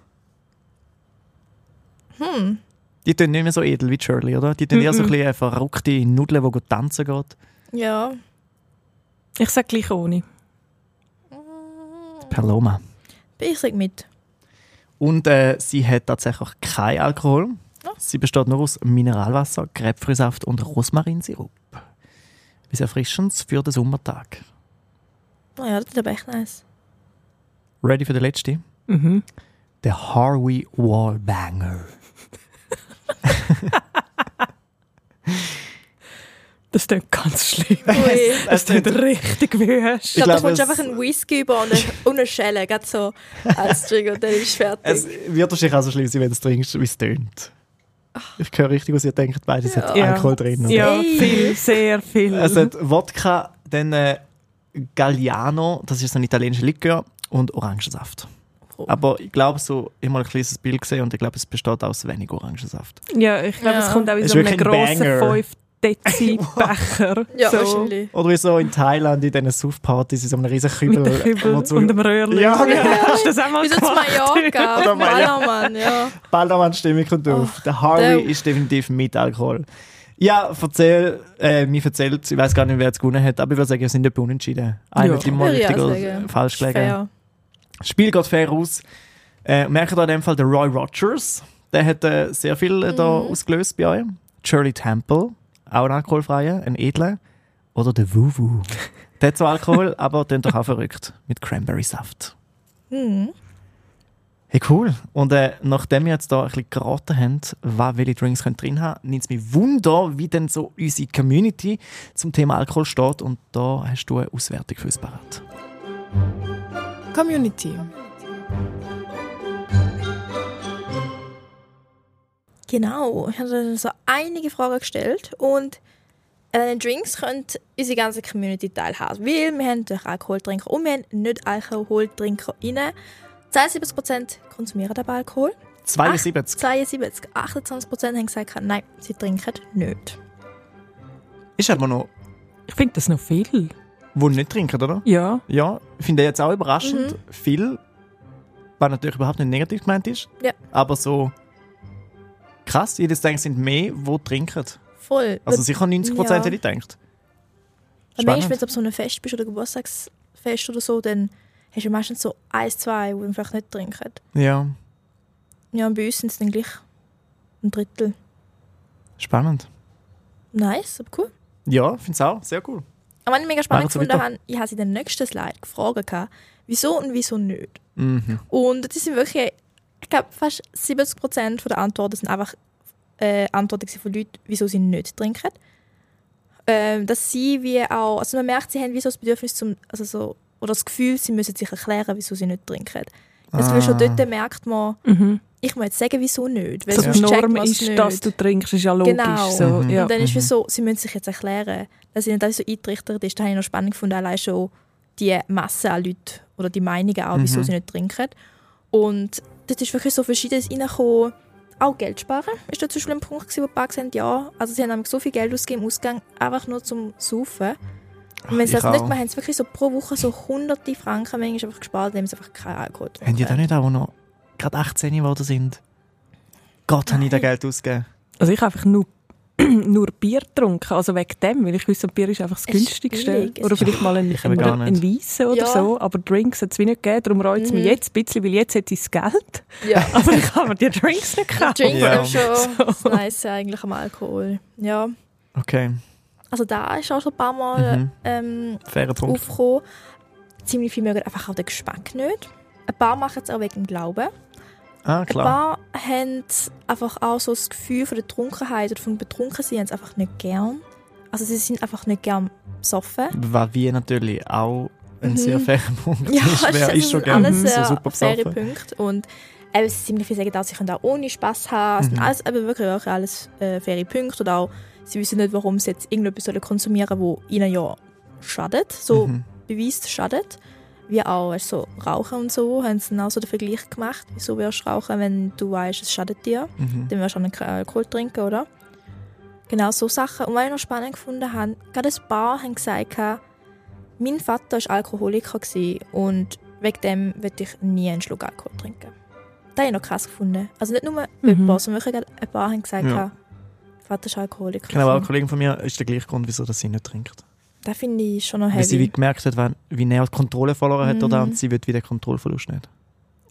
S1: Hm.
S3: Die tun nicht mehr so edel wie Shirley, oder? Die tun eher so ein bisschen eine verrückte Nudeln, die gut tanzen geht.
S1: Ja.
S2: Ich sage gleich ohne.
S3: Paloma.
S1: Ich sag mit.
S3: Und äh, sie hat tatsächlich keinen Alkohol. Sie besteht nur aus Mineralwasser, Grapefruitsaft und Rosmarinsirup. Etwas Erfrischendes für den Sommertag.
S1: Oh ja, das ist aber echt nice.
S3: Ready für den letzten?
S2: Mhm.
S3: Der Harvey Wallbanger.
S2: Das klingt ganz schlimm.
S1: Ui.
S2: Das klingt richtig wüst.
S1: Ich glaube,
S3: glaube,
S1: kommst du
S3: es-
S1: einfach einen Whisky über und eine, und eine Schelle, gerade so als Trigger und dann ist es fertig.
S3: Es wird wahrscheinlich auch so schlimm sein, wenn du es trinkst, wie es tönt. Ich höre richtig, was ihr denkt, beides hat
S2: Ja.
S3: Alkohol drin. oder?
S2: Ja, viel, sehr viel.
S3: Es hat Wodka, dann äh, Galliano, das ist so ein italienischer Likör, und Orangensaft.
S1: Oh.
S3: Aber ich glaube, so, ich habe mal ein kleines Bild gesehen und ich glaube, es besteht aus wenig Orangensaft.
S2: ja, ich glaube,
S1: Ja.
S2: es kommt auch in so einem
S3: ein
S2: grossen
S3: Banger.
S2: 5 Dezi Becher.
S1: ja,
S2: so,
S1: wahrscheinlich.
S3: Oder wie so in Thailand in diesen Suff-Partys in so einem riesen Kübel.
S2: Mit Kübel
S3: wo du-
S2: und dem Röhrchen.
S3: Ja, genau.
S2: Hast du das auch mal
S1: Wie so zu? Mallorca,
S3: Oder
S1: auf Ballermann, ja.
S3: Ballermann-Stimmung kommt auf. Der Harvey
S1: der-
S3: ist definitiv mit Alkohol. Ja, erzähl, äh, mir erzählt, ich weiß gar nicht, wer jetzt gewonnen hat, aber ich würde sagen, wir sind etwa unentschieden. Einer
S2: Ja.
S1: ich
S3: richtig oder falsch gelegen. Das Spiel geht fair aus. Äh, merkt ihr in dem Fall, der Roy Rogers, der hat äh, sehr viel äh, da
S1: Mhm.
S3: ausgelöst bei euch. Shirley Temple, auch ein alkoholfreier, ein edler. Oder der Wuwu. der hat zwar Alkohol, aber den doch auch verrückt. Mit Cranberry-Saft.
S1: Hm.
S3: Hey, cool. Und äh, nachdem wir jetzt da ein bisschen geraten haben, was welche Drinks können drin haben, nimmt es mich Wunder, wie denn so unsere Community zum Thema Alkohol steht. Und da hast du eine Auswertung für uns parat.
S2: Community.
S1: Genau, ich habe so einige Fragen gestellt und an den Drinks könnt unsere ganze Community teilhaben, weil wir haben natürlich Alkoholtrinker und wir haben nicht Alkoholtrinker rein. 72% konsumieren aber Alkohol,
S3: 72.
S1: 72, 28% haben gesagt, nein, sie trinken nicht.
S3: Ist aber noch,
S2: Ich finde das noch viel.
S3: wo nicht trinken, oder?
S2: Ja.
S3: Ja, ich finde jetzt auch überraschend.
S1: Mhm.
S3: Viel, was natürlich überhaupt nicht negativ gemeint ist.
S1: Ja.
S3: Aber so krass, jedes denkt, es sind mehr, die trinken.
S1: Voll.
S3: Also sicher 90 Prozent
S1: Ja.
S3: hätte ich gedacht.
S1: Manchmal, wenn du auf so einem Fest bist oder Geburtstagsfest oder so, dann hast du meistens so eins, zwei, die dann vielleicht nicht trinken.
S3: Ja,
S1: Ja, und bei uns sind es dann gleich ein Drittel.
S3: spannend.
S1: Nice, aber cool.
S3: Ja, finde es auch. Sehr cool.
S1: Aber was ich mega spannend gefunden habe, ich habe sie in der nächsten Slide gefragt, wieso und wieso nicht.
S3: Mhm.
S1: Und das sind wirklich, ich glaube, fast 70% der Antworten sind einfach äh, Antworten von Leuten, wieso sie nicht trinken. Ähm, dass sie wie auch, also man merkt, sie haben wie so das Bedürfnis zum, also so, oder das Gefühl, sie müssen sich erklären, wieso sie nicht trinken. Das
S3: Ah.
S1: weil schon dort merkt man,
S2: Mhm.
S1: ich muss jetzt sagen, wieso nicht. Weil
S2: So die Norm ist,
S1: nicht.
S2: dass du trinkst, ist ja logisch.
S1: Genau.
S2: So,
S3: Mhm.
S2: ja.
S1: Und dann ist
S3: Mhm.
S1: es so, sie müssen sich jetzt erklären, dass ihnen das so eintrichtert ist. Da habe ich noch spannend gefunden, allein schon die Masse an Leuten oder die Meinungen auch, wieso
S3: Mhm.
S1: sie nicht trinken. Und dort ist wirklich so Verschiedenes reingekommen. Auch Geld sparen ist da zum Beispiel ein Punkt, gewesen, wo die paar gesagt haben, ja, also sie haben nämlich so viel Geld ausgegeben im Ausgang, einfach nur zum Saufen. Und wenn sie das nicht
S3: auch.
S1: machen, haben sie wirklich so pro Woche so hunderte Franken manchmal einfach gespart, indem sie einfach keinen Alkohol
S3: Haben die da nicht auch noch gerade 18 geworden sind? Gott, habe ich da Geld ausgegeben.
S2: Also ich habe einfach nur, nur Bier getrunken, also wegen dem, weil ich wusste, Bier ist einfach das günstigste. Oder vielleicht mal ein, ein, ein. Weissen oder
S1: Ja.
S2: so, aber Drinks hat es wie nicht gegeben, darum reut es mich
S1: Mhm.
S2: jetzt ein bisschen, weil jetzt hätte ich das Geld,
S1: Ja.
S2: aber ich kann mir die Drinks nicht kaufen.
S1: Drink
S3: Ja.
S1: ist schon das Nice eigentlich am Alkohol. Ja.
S3: Okay,
S1: Also da ist auch schon ein paar Mal
S3: Mhm.
S1: ähm, aufgekommen. Ziemlich viele mögen einfach auch den Geschmack nicht. Ein paar machen es auch wegen dem Glauben.
S3: Ah,
S1: Ein
S3: klar.
S1: paar haben einfach auch so das Gefühl von der Trunkenheit oder vom Betrunkensein haben sie einfach nicht gern. Also sie sind einfach nicht gern besoffen.
S3: Was wie natürlich auch ein
S1: Mhm.
S3: sehr fairer Punkt
S1: Ja,
S3: ist. Wer
S1: das
S3: ist schon gerne
S1: alles
S3: so super
S1: faire? Punkte. Und eben, sind ziemlich viele sagen auch, sie können auch ohne Spass haben. Es sind
S3: Mhm.
S1: alles, eben wirklich auch alles äh, faire Punkte. Oder auch, sie wissen nicht, warum sie jetzt irgendetwas konsumieren sollen, das ihnen ja schadet. So
S3: Mhm.
S1: beweist schadet. Wie auch weißt, so Rauchen und so, haben sie dann auch so den Vergleich gemacht. Wieso wirst du rauchen, wenn du weißt, es schadet dir?
S3: Mhm.
S1: Dann wirst du auch nicht Alkohol trinken, oder? Genau, so Sachen. Und was ich noch spannend gefunden habe, gerade ein paar haben gesagt, mein Vater war Alkoholiker und wegen dem würde ich nie einen Schluck Alkohol trinken. Das habe ich noch krass gefunden. Also nicht nur
S2: Mhm.
S1: jemand, sondern wirklich gerade ein paar haben gesagt,
S3: Ja.
S1: Vater ist Alkoholiker.
S3: Genau, auch ein. Kollege von mir ist der gleiche Grund, wieso das sie nicht trinkt.
S1: Das finde ich schon noch
S3: Weil sie wie
S1: heavy.
S3: gemerkt hat, wenn- wie näher die Kontrolle verloren hat,
S1: Mhm.
S3: oder? und sie wird wieder Kontrollverlust nicht.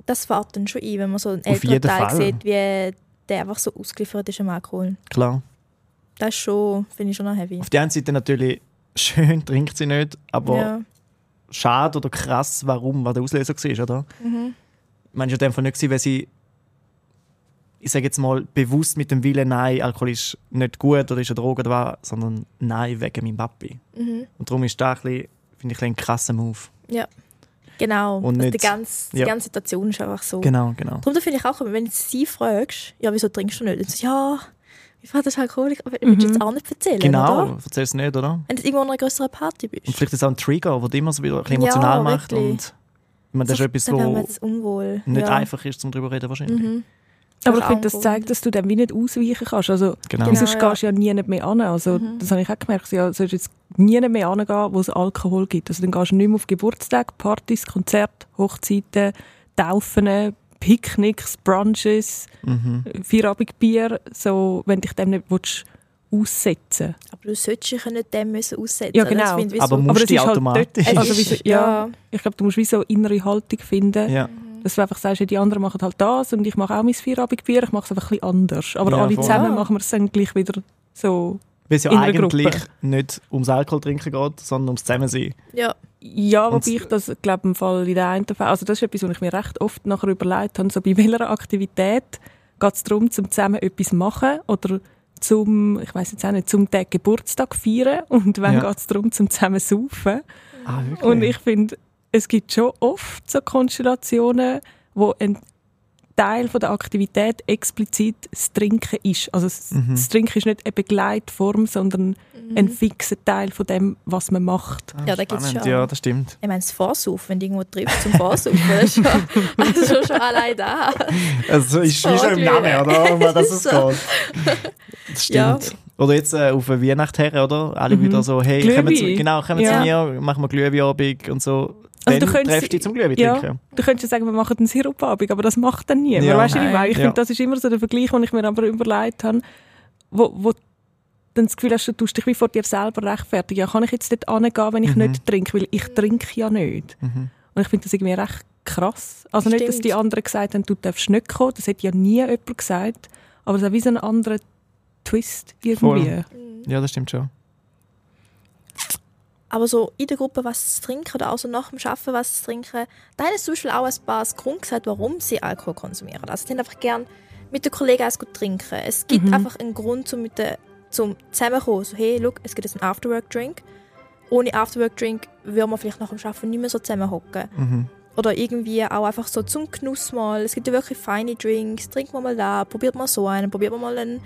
S1: Das fährt dann schon ein, wenn man so einen älteren Teil
S3: Fall.
S1: sieht, wie der einfach so ausgeliefert ist am Alkohol.
S3: Klar.
S1: Das ist schon, finde ich schon noch heavy.
S3: Auf der einen Seite natürlich schön trinkt sie nicht, aber
S1: ja.
S3: schade oder krass, warum, was der Auslöser war, oder?
S1: Mhm.
S3: Ich meine, es war in dem Fall nicht, weil sie, ich sage jetzt mal, bewusst mit dem Willen, nein, Alkohol ist nicht gut oder ist eine Droge oder was, sondern nein, wegen meinem Papi.
S1: Mhm.
S3: Und darum ist das ein bisschen, finde ich, ein krasser Move.
S1: Genau.
S3: Und
S1: also die,
S3: nicht-
S1: ganze, die
S3: ja.
S1: ganze Situation ist einfach so.
S3: Genau, genau.
S1: Darum finde ich auch, wenn du sie fragst, ja, wieso trinkst du nicht? Dann so, ja, mein Vater ist Alkoholiker, aber
S2: Mhm.
S1: willst du jetzt auch nicht erzählen,
S3: Genau,
S1: oder?
S3: erzählst du nicht, oder?
S1: Wenn du irgendwo an einer größeren Party bist.
S3: Und vielleicht ist es auch ein Trigger, der dich immer so wieder ein bisschen
S1: Ja,
S3: emotional macht.
S1: wirklich.
S3: Und ich meine, das ist etwas,
S1: dann wäre man
S3: wo
S1: jetzt unwohl.
S3: nicht
S1: ja.
S3: einfach ist, um darüber zu reden wahrscheinlich.
S1: Mhm.
S2: Aber ich finde, das zeigt, dass du dem wie nicht ausweichen kannst. Also,
S3: Genau.
S1: Genau.
S2: sonst
S1: ja.
S2: gehst du ja nie nicht mehr an. Also,
S1: Mhm.
S2: Das habe ich auch gemerkt. Ja, sollst jetzt nie nicht mehr angehen, wo es Alkohol gibt. Also, dann gehst du nicht mehr auf Geburtstage, Partys, Konzerte, Hochzeiten, Taufen, Picknicks, Brunches,
S3: Mhm.
S2: Feierabendbier. So, wenn dich dem nicht willst, aussetzen
S1: Aber du solltest dich ja nicht dem müssen aussetzen.
S2: Ja, genau.
S1: finde ich
S3: Aber
S1: so-
S3: musst
S2: das
S3: du
S2: ist halt
S3: automatisch.
S1: Es
S2: also
S1: ist-
S2: wie so- ja.
S1: ja.
S2: Ich glaube, du musst wie so innere Haltung finden.
S3: ja.
S2: Dass du einfach sagst, ja, die anderen machen halt das und ich mache auch mein Feierabendbier, ich mache es einfach ein bisschen anders. Aber
S3: Ja,
S2: alle
S3: voll.
S2: zusammen
S1: Ja.
S2: machen wir es dann gleich wieder so.
S3: Weil es ja eigentlich
S2: Gruppe.
S3: nicht ums Alkohol trinken geht, sondern ums Zusammensein.
S1: ja.
S2: Ja, wobei ich das, glaube im Fall in der einen Fall, also das ist etwas, was ich mir recht oft nachher überlegt habe, so bei welcher Aktivität geht es darum, zum zusammen etwas machen oder zum, ich weiß jetzt auch nicht, zum den Geburtstag feiern und wann
S3: Ja.
S2: geht es darum, zum zusammen saufen.
S3: Ah, wirklich?
S2: Und ich finde, es gibt schon oft so Konstellationen, wo ein Teil von der Aktivität explizit das Trinken ist. Also das,
S3: Mhm.
S2: das Trinken ist nicht eine Begleitform, sondern ein fixer Teil von dem, was man macht.
S3: Ah,
S1: Ja, da gibt's schon.
S3: Ja, das stimmt.
S1: Ich meine, das Vorsaufen, wenn du irgendwo triffst zum Vorsaufen, das ist schon, also schon allein da.
S3: Also ist wie schon im Namen, oder? Um was es
S1: So.
S3: geht. Das
S1: Ja.
S3: stimmt. Oder jetzt äh, auf eine Weihnacht her, oder? Alle
S2: Mhm.
S3: wieder so, hey,
S2: Glühwein.
S3: kommen zu, genau, kommen
S2: Ja.
S3: zu mir, machen wir Glühweinabend und so.
S2: Also
S3: Dann
S2: du könntest-
S3: dich zum Glühwein
S2: Ja.
S3: trinken.
S2: Du könntest sagen, wir machen einen Sirupabend, aber das macht dann niemand.
S3: Ja.
S2: Weißt du, ich meine? Ich
S3: Ja.
S2: finde, das ist immer so der Vergleich, den ich mir aber überlegt habe, wo, wo dann das Gefühl hast, du tust dich wie vor dir selber rechtfertigen. Ja, kann ich jetzt dort hingehen, wenn ich
S3: Mhm.
S2: nicht trinke? Weil ich trinke ja nicht.
S3: Mhm.
S2: Und ich finde das irgendwie recht krass. Also nicht, dass
S1: Stimmt.
S2: die anderen gesagt haben, du darfst nicht kommen. Das hat ja nie jemand gesagt. Aber es hat wie so einen anderen Twist irgendwie.
S3: Voll. Ja, das stimmt schon.
S1: Aber so in der Gruppe was zu trinken oder auch so nach dem Arbeiten was zu trinken, da haben zum Beispiel auch ein paar Grund gesagt, warum sie Alkohol konsumieren. Also sie haben einfach gern mit den Kollegen eins gut trinken. Es gibt
S2: Mhm.
S1: einfach einen Grund, zum, mit den, zum zusammenkommen. So, hey, look, es gibt jetzt einen Afterwork-Drink. Ohne Afterwork-Drink würden wir vielleicht nach dem Arbeiten nicht mehr so zusammenhocken.
S3: Mhm.
S1: Oder irgendwie auch einfach so zum Genuss mal. Es gibt ja wirklich feine Drinks. Trinkt man mal da, probiert mal so einen, probiert man mal einen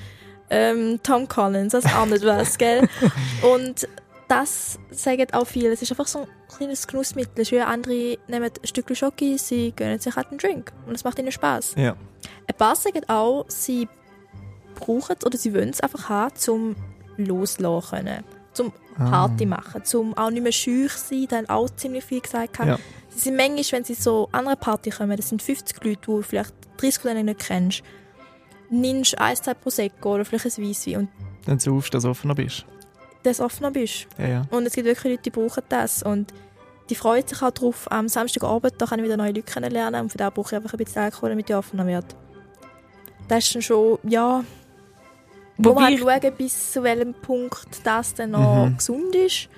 S1: ähm, Tom Collins, das auch nicht was, gell? Und das sagen auch viele. Es ist einfach so ein kleines Genussmittel. Es ist wie andere nehmen ein Stück Schoki, sie gönnen sich halt einen Drink. Und es macht ihnen Spaß.
S3: Ja.
S1: Ein paar sagen auch, sie brauchen es oder sie wollen es einfach haben, zum loslassen können. Zum
S3: Ah.
S1: Party machen, zum auch nicht mehr schüch sein. Da haben auch ziemlich viel gesagt.
S3: Ja.
S1: Sie sind manchmal, wenn sie so an eine Party kommen, das sind 50 Leute, die vielleicht 30 von denen nicht kennst, nimmst ein, zwei Prosecco oder vielleicht ein Weisswein und
S3: Dann saufst du, dass du offener bist.
S1: Das offener bist.
S3: Ja, ja.
S1: Und es gibt wirklich Leute, die brauchen das. Und die freuen sich auch darauf, am Samstagabend, da kann ich wieder neue Leute kennenlernen und für das brauche ich einfach ein bisschen Alkohol, damit ich offener wird. Das ist dann schon, ja, wo man halt schauen, bis zu welchem Punkt das dann noch
S3: Mhm.
S1: gesund ist.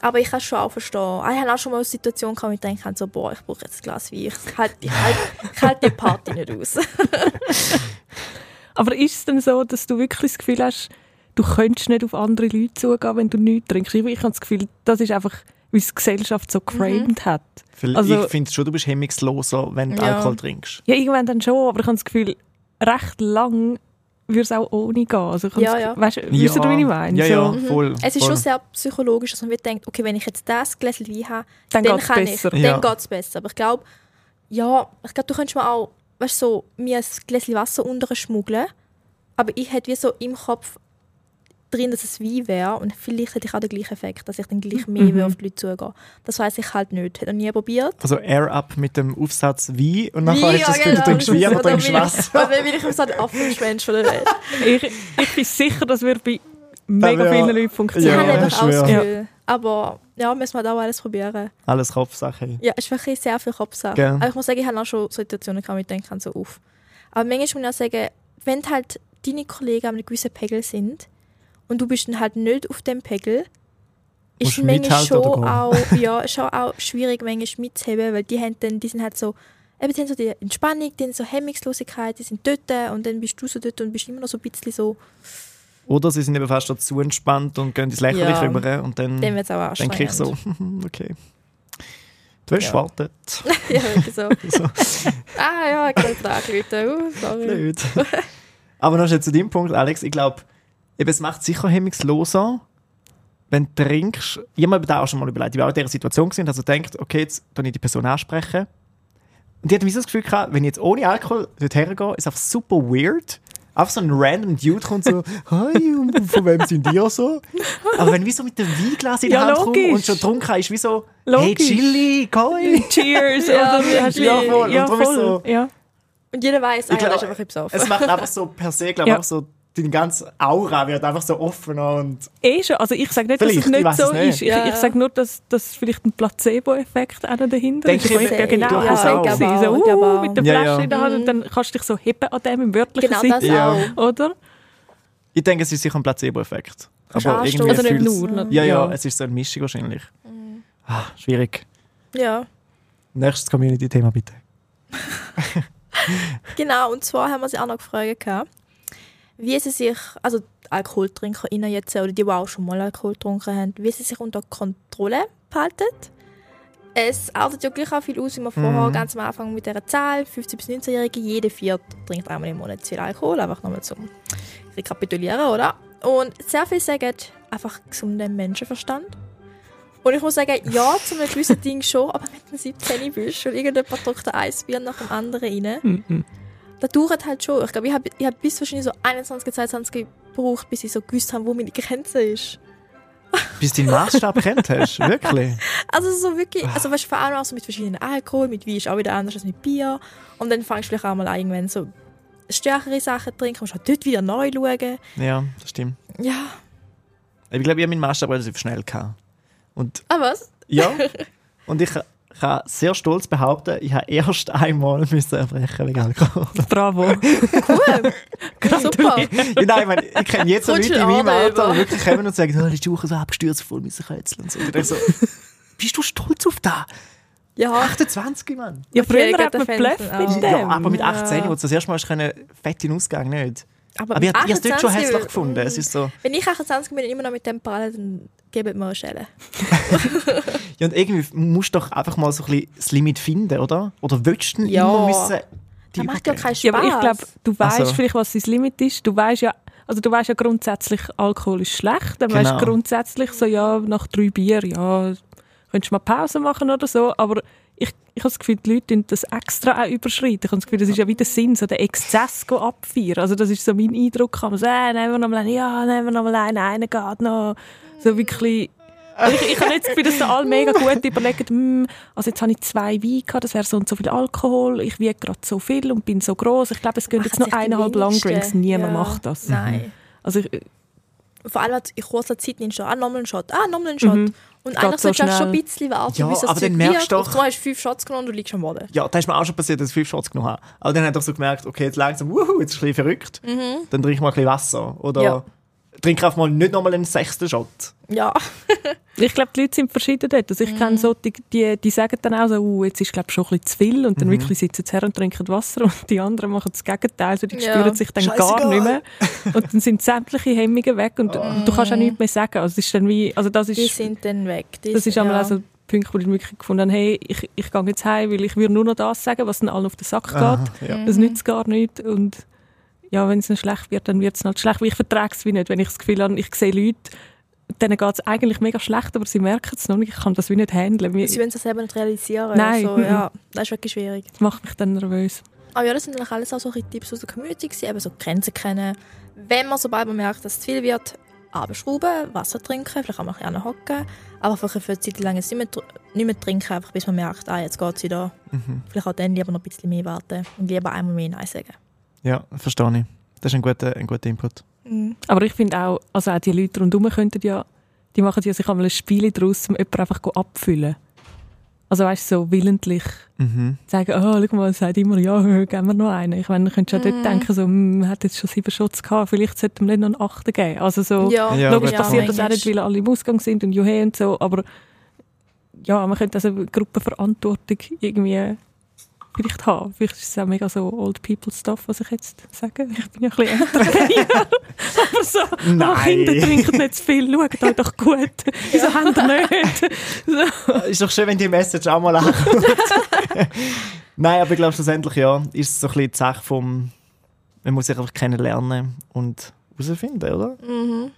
S1: Aber ich kann es schon auch verstehen. Ah, Ich habe auch schon mal eine Situation gehabt, wo ich denke, so, boah, ich brauche jetzt ein Glas Wein. Ich halte ich halt, ich halt die Party nicht aus.
S2: aber ist es denn so, dass du wirklich das Gefühl hast, du könntest nicht auf andere Leute zugehen, wenn du nichts trinkst? Ich, ich habe das Gefühl, das ist einfach, wie es die Gesellschaft so geframed hat.
S3: Weil
S2: Also-
S3: ich finde schon, du bist hemmungsloser, wenn du
S1: Ja.
S3: Alkohol trinkst.
S2: Ja, irgendwann dann schon, aber ich habe das Gefühl, recht lang würde es auch ohne gehen. Also
S1: Ja, ja.
S2: Weißt du, wisst ihr, wie ich meine?
S3: Ja,
S2: so,
S3: ja,
S1: Mhm.
S3: voll.
S1: Es ist
S3: voll.
S1: schon sehr psychologisch, dass man denkt, okay, wenn ich jetzt das Gläschen Wein habe,
S2: Dann
S1: dann,
S2: geht es
S1: kann
S2: besser.
S1: ich,
S3: Ja.
S1: dann geht es besser. Aber ich glaube, ja, ich glaube, du könntest mir auch, weißt du, so, mir ein Gläschen Wasser unter schmuggeln, aber ich hätte wie so im Kopf drin, dass es Wein wäre und vielleicht hätte ich auch den gleichen Effekt, dass ich dann gleich mehr
S2: Mhm.
S1: auf die Leute zugehe. Das weiß ich halt nicht. Hätte ich nie probiert.
S3: Also Air Up mit dem Aufsatz Wein und nachher
S1: Wein,
S3: hast du das
S1: ja,
S3: Gefühl, du
S1: genau.
S3: trinkst Wein oder
S1: Da
S3: trinkst Wasser.
S1: Dann bin ich so der affigste Mensch von der Welt.
S2: ich, ich bin sicher, das würde bei mega
S3: wär-
S2: vielen Leuten funktionieren.
S3: Ja,
S1: haben einfach
S3: ich
S1: auch das
S3: schwöre.
S1: Gefühl. Aber ja, müssen wir da auch alles probieren.
S3: Alles Kopfsache.
S1: Ja, es ist wirklich sehr viel Kopfsache.
S3: Gell.
S1: Aber ich muss sagen, ich habe auch schon Situationen gehabt, wo ich denke so auf. Aber manchmal muss ich auch sagen, wenn halt deine Kollegen an einem gewissen Pegel sind und du bist dann halt nicht auf dem Pegel, ist manchmal schon auch, ja, schon auch schwierig manchmal mitzuheben, weil die haben dann, die sind halt so, eben, die haben so die Entspannung, die haben so Hemmungslosigkeit, die sind dort und dann bist du so dort und bist immer noch so ein bisschen so,
S3: Oder sie sind eben fast schon zu entspannt und gehen ins Lächerliche
S1: Ja.
S3: rüber und dann
S1: dann wird es auch
S3: denke ich so, okay. Du hast
S1: Ja.
S3: gewartet.
S1: ja, wirklich so.
S3: So.
S1: ah ja, ich habe gerade angerufen, uh, sorry.
S3: Blöd. Aber noch schnell zu dem Punkt, Alex. Ich glaube, es macht sicher hemmungsloser, wenn du trinkst. Ich habe mir da auch schon mal überlegt. Ich war auch in dieser Situation gesehen, also denkt, okay, jetzt kann ich die Person ansprechen. Und die hat mir so das Gefühl gehabt, wenn ich jetzt ohne Alkohol dort hergehe, ist einfach super weird. Einfach so ein random Dude kommt so, hi, und von wem sind die so? Aber wenn du wie so mit dem Weinglas in der
S2: Ja,
S3: Hand kommst
S2: logisch.
S3: und schon getrunken hast, ist wie so, hey,
S2: Logisch.
S3: chilli, koi.
S2: Cheers!
S1: Ja,
S2: du-
S3: ja, voll.
S2: Ja,
S3: Und
S2: voll.
S3: so-
S2: ja.
S1: Und jeder weiß, ah,
S3: Ich glaub,
S1: ist einfach besoffen.
S3: Es macht einfach so per se, glaube ich,
S2: Ja.
S3: einfach so, deine ganze Aura wird einfach so offener und
S2: Eh schon. Also ich sage nicht, dass es nicht so
S3: es nicht.
S2: ist. Ich,
S1: Ja.
S2: ich sage nur, dass, dass vielleicht ein Placebo-Effekt auch noch dahinter
S3: Denke
S2: ist.
S3: ich
S2: Ich
S3: mir-
S2: ja genau so gewesen.
S1: Ich
S2: So,
S1: ich glaube
S2: uh, mit der
S3: Ja,
S2: Flasche
S3: ja.
S2: in der Hand und dann kannst du dich so heben an dem im wörtlichen
S1: genau
S2: Sinn.
S1: das
S3: Ja.
S1: auch.
S2: Oder?
S3: ich denke, es ist sicher ein Placebo-Effekt. Aber irgendwie
S2: Also nicht nur. ne?
S3: Ja, ja, es ist so eine Mischung wahrscheinlich.
S1: Mhm.
S3: Ah, schwierig.
S1: Ja,
S3: Nächstes Community-Thema bitte.
S1: genau. Und zwar haben wir sie auch noch gefragt, wie sie sich, also AlkoholtrinkerInnen jetzt, oder die, die auch schon mal Alkohol getrunken haben, wie sie sich unter Kontrolle behalten. Es artet ja gleich auch viel aus, wie wir vorher
S3: Mhm.
S1: ganz am Anfang mit dieser Zahl, 15- bis 19-Jährige, jede Viert trinkt einmal im Monat zu viel Alkohol, einfach nochmal zum Rekapitulieren, oder? Und sehr viele sagen einfach gesunden Menschenverstand. Und ich muss sagen, ja, zu einem gewissen Ding schon, aber wenn du 17 bist und irgendjemand drückt ein Bier nach dem anderen rein,
S2: Mhm.
S1: Das dauert halt schon. Ich glaube, ich habe ich hab bis wahrscheinlich so 21, 22 gebraucht, bis ich so gewusst habe, wo meine Grenze ist.
S3: Bis du den Maßstab kennt hast, wirklich.
S1: Also so wirklich, also weißt du, vor allem auch so mit verschiedenen Alkohol, mit Wein ist auch wieder anders als mit Bier. Und dann fängst du vielleicht auch mal an, irgendwann so stärkere Sachen zu trinken, musst halt dort wieder neu schauen.
S3: Ja, das stimmt.
S1: Ja,
S3: Ich glaube, ich habe meinen Maßstab relativ schnell gehabt. Und
S1: ah was?
S3: ja, und ich kann sehr stolz behaupten, ich habe erst einmal müssen erbrechen wegen Alkohol.
S2: Bravo.
S1: Super.
S3: ja, nein, ich, meine, ich kenne jetzt so Leute in meinem Alter, die wirklich kommen und sagen, oh, die Woche so abgestürzt, voll müssen Rätsel und so. Und ich so, bist du stolz auf das?
S1: Ja,
S3: 28, Mann.
S2: Ja,
S1: Okay,
S2: früher hat man
S1: gute Fans
S2: blufft
S1: auch.
S2: mit dem.
S3: Ja, aber mit 18,
S1: Ja.
S3: wo du das erste Mal hast können, fett in den Ausgang nicht.
S1: Aber,
S3: Aber ich habe es dort schon
S1: 28
S3: hässlich gefunden. Es ist so,
S1: Wenn ich 28 bin und immer noch mit dem prallen, dann gebt mir eine Schelle.
S3: ja, und irgendwie musst du doch einfach mal so ein bisschen das Limit finden, oder? Oder willst du denn
S1: Ja.
S3: immer müssen die
S1: Das macht ja keinen Spaß.
S2: Ja, aber ich glaube, du weißt
S3: Also-
S2: vielleicht, was dein Limit ist. Du weißt ja, also du weißt ja grundsätzlich, Alkohol ist schlecht. Dann weißt
S3: Genau.
S2: du grundsätzlich so, ja, nach drei Bier, ja, könntest du mal Pause machen oder so. Aber ich, ich habe das Gefühl, die Leute das extra auch überschreiten. Ich habe das Gefühl, das ist ja wieder Sinn, so den Exzess abfeiern. Also das ist so mein Eindruck. Kann man sagen, äh, nehmen wir noch mal einen, ja, nehmen wir noch mal einen, einer geht noch. So wirklich... Also ich, ich habe nicht das Gefühl, dass da alle mega gut überlegen, hm, also jetzt habe ich zwei Wein gehabt, das wäre so und so viel Alkohol, ich wiege gerade so viel und bin so groß. Ich glaube, es gehen jetzt noch eineinhalb. Longdrinks. Niemand
S1: Ja.
S2: macht das.
S1: Nein.
S2: Also ich,
S1: Vor allem in kurzer Zeit nimmst du ah, nochmal einen Shot, ah, nochmal einen Shot.
S2: Mhm.
S1: Und eigentlich
S2: so
S1: solltest du auch schon ein bisschen warten,
S3: Ja,
S1: bis das
S3: aber dann merkst du doch-
S1: einmal hast du fünf Shots genommen und du liegst am Boden.
S3: Ja, da ist mir auch schon passiert, dass ich fünf Shots genommen habe. Aber dann hat er so gemerkt, okay, jetzt langsam, wuhu, jetzt ist es ein bisschen verrückt. Dann trink ich mal ein bisschen Wasser. Oder
S1: Mhm. Ja.
S3: Trink einfach mal nicht nochmal einen sechsten Shot.
S1: Ja.
S2: ich glaube, die Leute sind verschieden dort. Also ich
S1: Mhm.
S2: kenne so, die, die, die sagen dann auch so, uh, jetzt ist glaube schon ein bisschen zu viel und dann wirklich sitzen sie her und trinken Wasser und die anderen machen das Gegenteil. Also die
S1: Ja.
S2: spüren sich dann gar
S3: Scheissegal.
S2: nicht mehr und dann sind sämtliche Hemmungen weg und, und du kannst auch nichts mehr sagen. Also, es ist dann wie, also das
S1: Die
S2: ist,
S1: sind dann weg. Die
S2: das ist einmal
S1: ja.
S2: also Punkt, wo ich wirklich gefunden habe, hey, ich, ich gehe jetzt heim, weil ich würde nur noch das sagen, was dann allen auf den Sack geht.
S3: Aha, ja.
S2: Das nützt gar nicht. Und ja, wenn es dann schlecht wird, dann wird es halt schlecht. Weil ich vertrage es wie nicht. Wenn ich das Gefühl habe, ich sehe Leute, denen geht es eigentlich mega schlecht, aber sie merken es noch nicht. Ich kann das wie nicht handeln.
S1: Sie wollen es selber nicht realisieren.
S2: Nein.
S1: Also, ja, das ist wirklich schwierig.
S2: Das macht mich dann nervös.
S1: Aber ja, das sind eigentlich alles auch so Tipps aus der Community gewesen, eben so Grenzen kennen. Wenn man sobald man merkt, dass es zu viel wird, abschrauben, Wasser trinken, vielleicht auch mal ein bisschen hocken, aber einfach für eine Zeit lang jetzt nicht mehr, nicht mehr trinken, einfach bis man merkt, ah, jetzt geht es wieder.
S3: Mhm.
S1: Vielleicht auch dann lieber noch ein bisschen mehr warten und lieber einmal mehr Nein sagen.
S3: Ja, verstehe ich. Das ist ein guter, ein guter Input.
S2: Aber ich finde auch, also auch die Leute rundherum könnten ja, die machen ja sich einmal ein Spiel daraus, um jemanden einfach abfüllen. Also weißt du, so willentlich
S3: Mhm.
S2: sagen, oh, schau mal, sagt immer, ja, geben wir noch einen. Ich meine, du könntest ja
S1: Mhm.
S2: dort denken, so, hm, man hat jetzt schon sieben Shots gehabt, vielleicht sollte man nicht noch einen achten geben. Also so,
S1: Ja,
S3: Ja,
S2: logisch
S3: gut,
S2: passiert das auch nicht, weil alle im Ausgang sind und juhe und so, aber ja, man könnte also eine Gruppenverantwortung irgendwie vielleicht haben. Vielleicht ist es auch mega so Old People Stuff, was ich jetzt sage. Ich bin ja ein bisschen älter. Ja. aber so, oh,
S3: Nein.
S2: Kinder trinken nicht zu viel, schaut euch doch gut. Wieso habt ihr nicht? So.
S3: Ist doch schön, wenn die Message auch mal ankommt. Nein, aber ich glaube schlussendlich ja, ist es so ein bisschen die Sache vom, man muss sich einfach kennenlernen und herausfinden, oder?
S1: Mhm.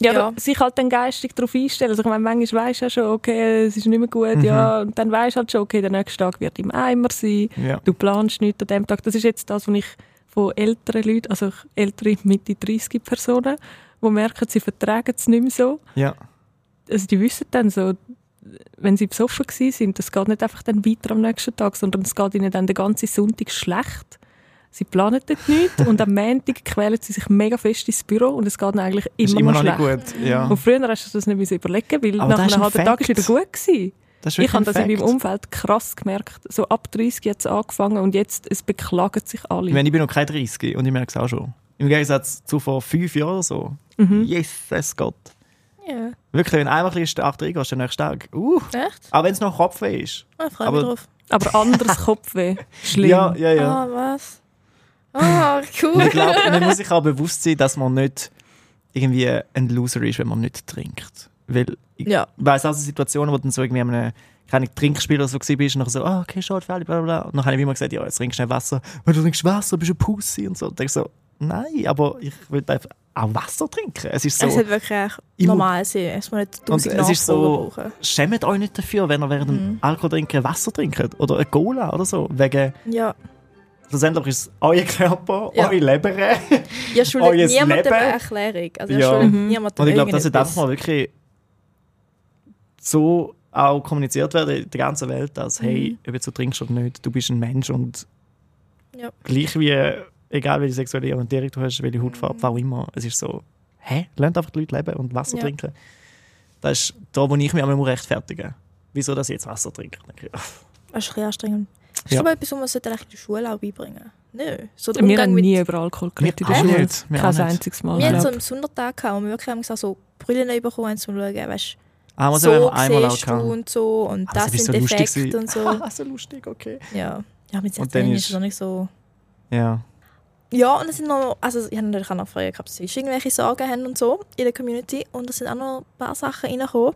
S2: Ja,
S1: Ja.
S2: sich halt dann geistig darauf einstellen. Also ich meine, manchmal weisst du ja schon, okay, es ist nicht mehr gut,
S3: Mhm.
S2: ja, und dann weisst du halt schon, okay, der nächste Tag wird im Eimer sein,
S3: Ja.
S2: du planst nichts an dem Tag. Das ist jetzt das, was ich von älteren Leuten, also ältere Mitte 30 Personen, die merken, sie vertragen es nicht mehr so.
S3: Ja.
S2: Also die wissen dann so, wenn sie besoffen gewesen sind, das geht nicht einfach dann weiter am nächsten Tag, sondern es geht ihnen dann den ganzen Sonntag schlecht. Sie planen dort nichts und am Montag quälen sie sich mega fest ins Büro und es geht ihnen eigentlich
S3: Ist
S2: immer,
S3: immer
S2: noch
S3: noch
S2: schlecht.
S3: nicht gut. Ja.
S2: Und früher hast du das nicht müssen überlegen, weil
S3: Aber
S2: nach einem
S3: ein
S2: halben Tag ist
S3: Fact.
S2: wieder gut gewesen.
S3: Das ist
S2: Ich
S3: wirklich
S2: habe das in meinem
S3: Fact.
S2: Umfeld krass gemerkt. So ab 30 jetzt angefangen und jetzt es beklagen sich alle.
S3: Ich meine, ich bin noch kein 30 und ich merke es auch schon. Im Gegensatz zu vor fünf Jahren so.
S2: Mhm.
S3: Jesus Gott.
S1: Ja.
S3: Wirklich, wenn einmal ein bisschen stark drin gehst, dann nächsten Tag. Uh,
S1: Echt?
S3: auch wenn es noch Kopfweh ist.
S1: Ah, freue
S3: Aber-
S1: mich drauf.
S2: Aber anderes Kopfweh. Schlimm.
S3: Ja, ja, ja.
S1: Ah, was? Ah,
S3: Und
S1: cool.
S3: ich glaube, man muss sich auch bewusst sein, dass man nicht irgendwie ein Loser ist, wenn man nicht trinkt. Weil ich
S1: Ja.
S3: weiss also Situationen, wo dann so irgendwie einem keine Trinkspiel oder so gewesen bist und dann so, ah, okay, schade, fertig, bla bla bla. Und dann habe ich immer gesagt, ja, jetzt trinkst du schnell Wasser. Wenn du trinkst Wasser, bist du ein Pussy und so. Und ich so, nein, aber ich will einfach auch Wasser trinken. Es ist so,
S1: es hat wirklich normal sein. Es muss nicht
S3: und es ist so,
S1: brauchen.
S3: schämt euch nicht dafür, wenn ihr während dem
S1: Mhm.
S3: Alkohol trinken Wasser trinkt oder eine Cola oder so. Wegen,
S1: Ja.
S3: Schlussendlich ist es euer Körper,
S1: Ja.
S3: eure Leber.
S1: Ihr schuldet niemandem eine Erklärung. Also ihr
S3: Ja.
S2: Mhm.
S1: niemandem
S3: Und ich glaube, das
S1: irgendetwas.
S3: einfach mal wirklich so auch kommuniziert werden in der ganzen Welt, als hey, ob du trinkst oder nicht, du bist ein Mensch und
S1: Ja.
S3: gleich wie, egal welche sexuelle Orientierung du hast, welche Hautfarbe, was auch immer, es ist so, hä, lernt einfach die Leute leben und Wasser
S1: Ja.
S3: trinken. Das ist da, wo ich mich einmal rechtfertigen Wieso, dass ich jetzt Wasser trinke?
S1: Das ist ein bisschen anstrengend. Ist
S3: Ja.
S1: aber etwas, was man sollte eigentlich in der Schule auch beibringen Nö. So
S2: Wir
S1: Umgang
S2: haben
S1: mit...
S2: nie über Alkohol geredet in
S3: Wir
S2: der Schule.
S3: nicht. Wir
S2: Kein einziges Mal.
S1: Wir hatten so einen Sondertag, gehabt, wo wir wirklich auch so Brillen bekommen haben, um zu schauen, weißt,
S3: Ah, muss
S1: so
S3: so einmal auch
S1: du und so und
S3: Aber
S1: das
S3: ist
S1: sind
S3: so
S1: Defekte und so.
S3: Ah, so lustig, okay.
S1: ja. Ja, mit
S3: Und dann
S1: 16
S3: ist-
S1: es auch nicht so...
S3: Ja.
S1: Ja, und es sind noch, also ich habe natürlich auch noch Fragen gehabt, ob sie irgendwelche Sorgen haben und so in der Community. Und es sind auch noch ein paar Sachen reingekommen.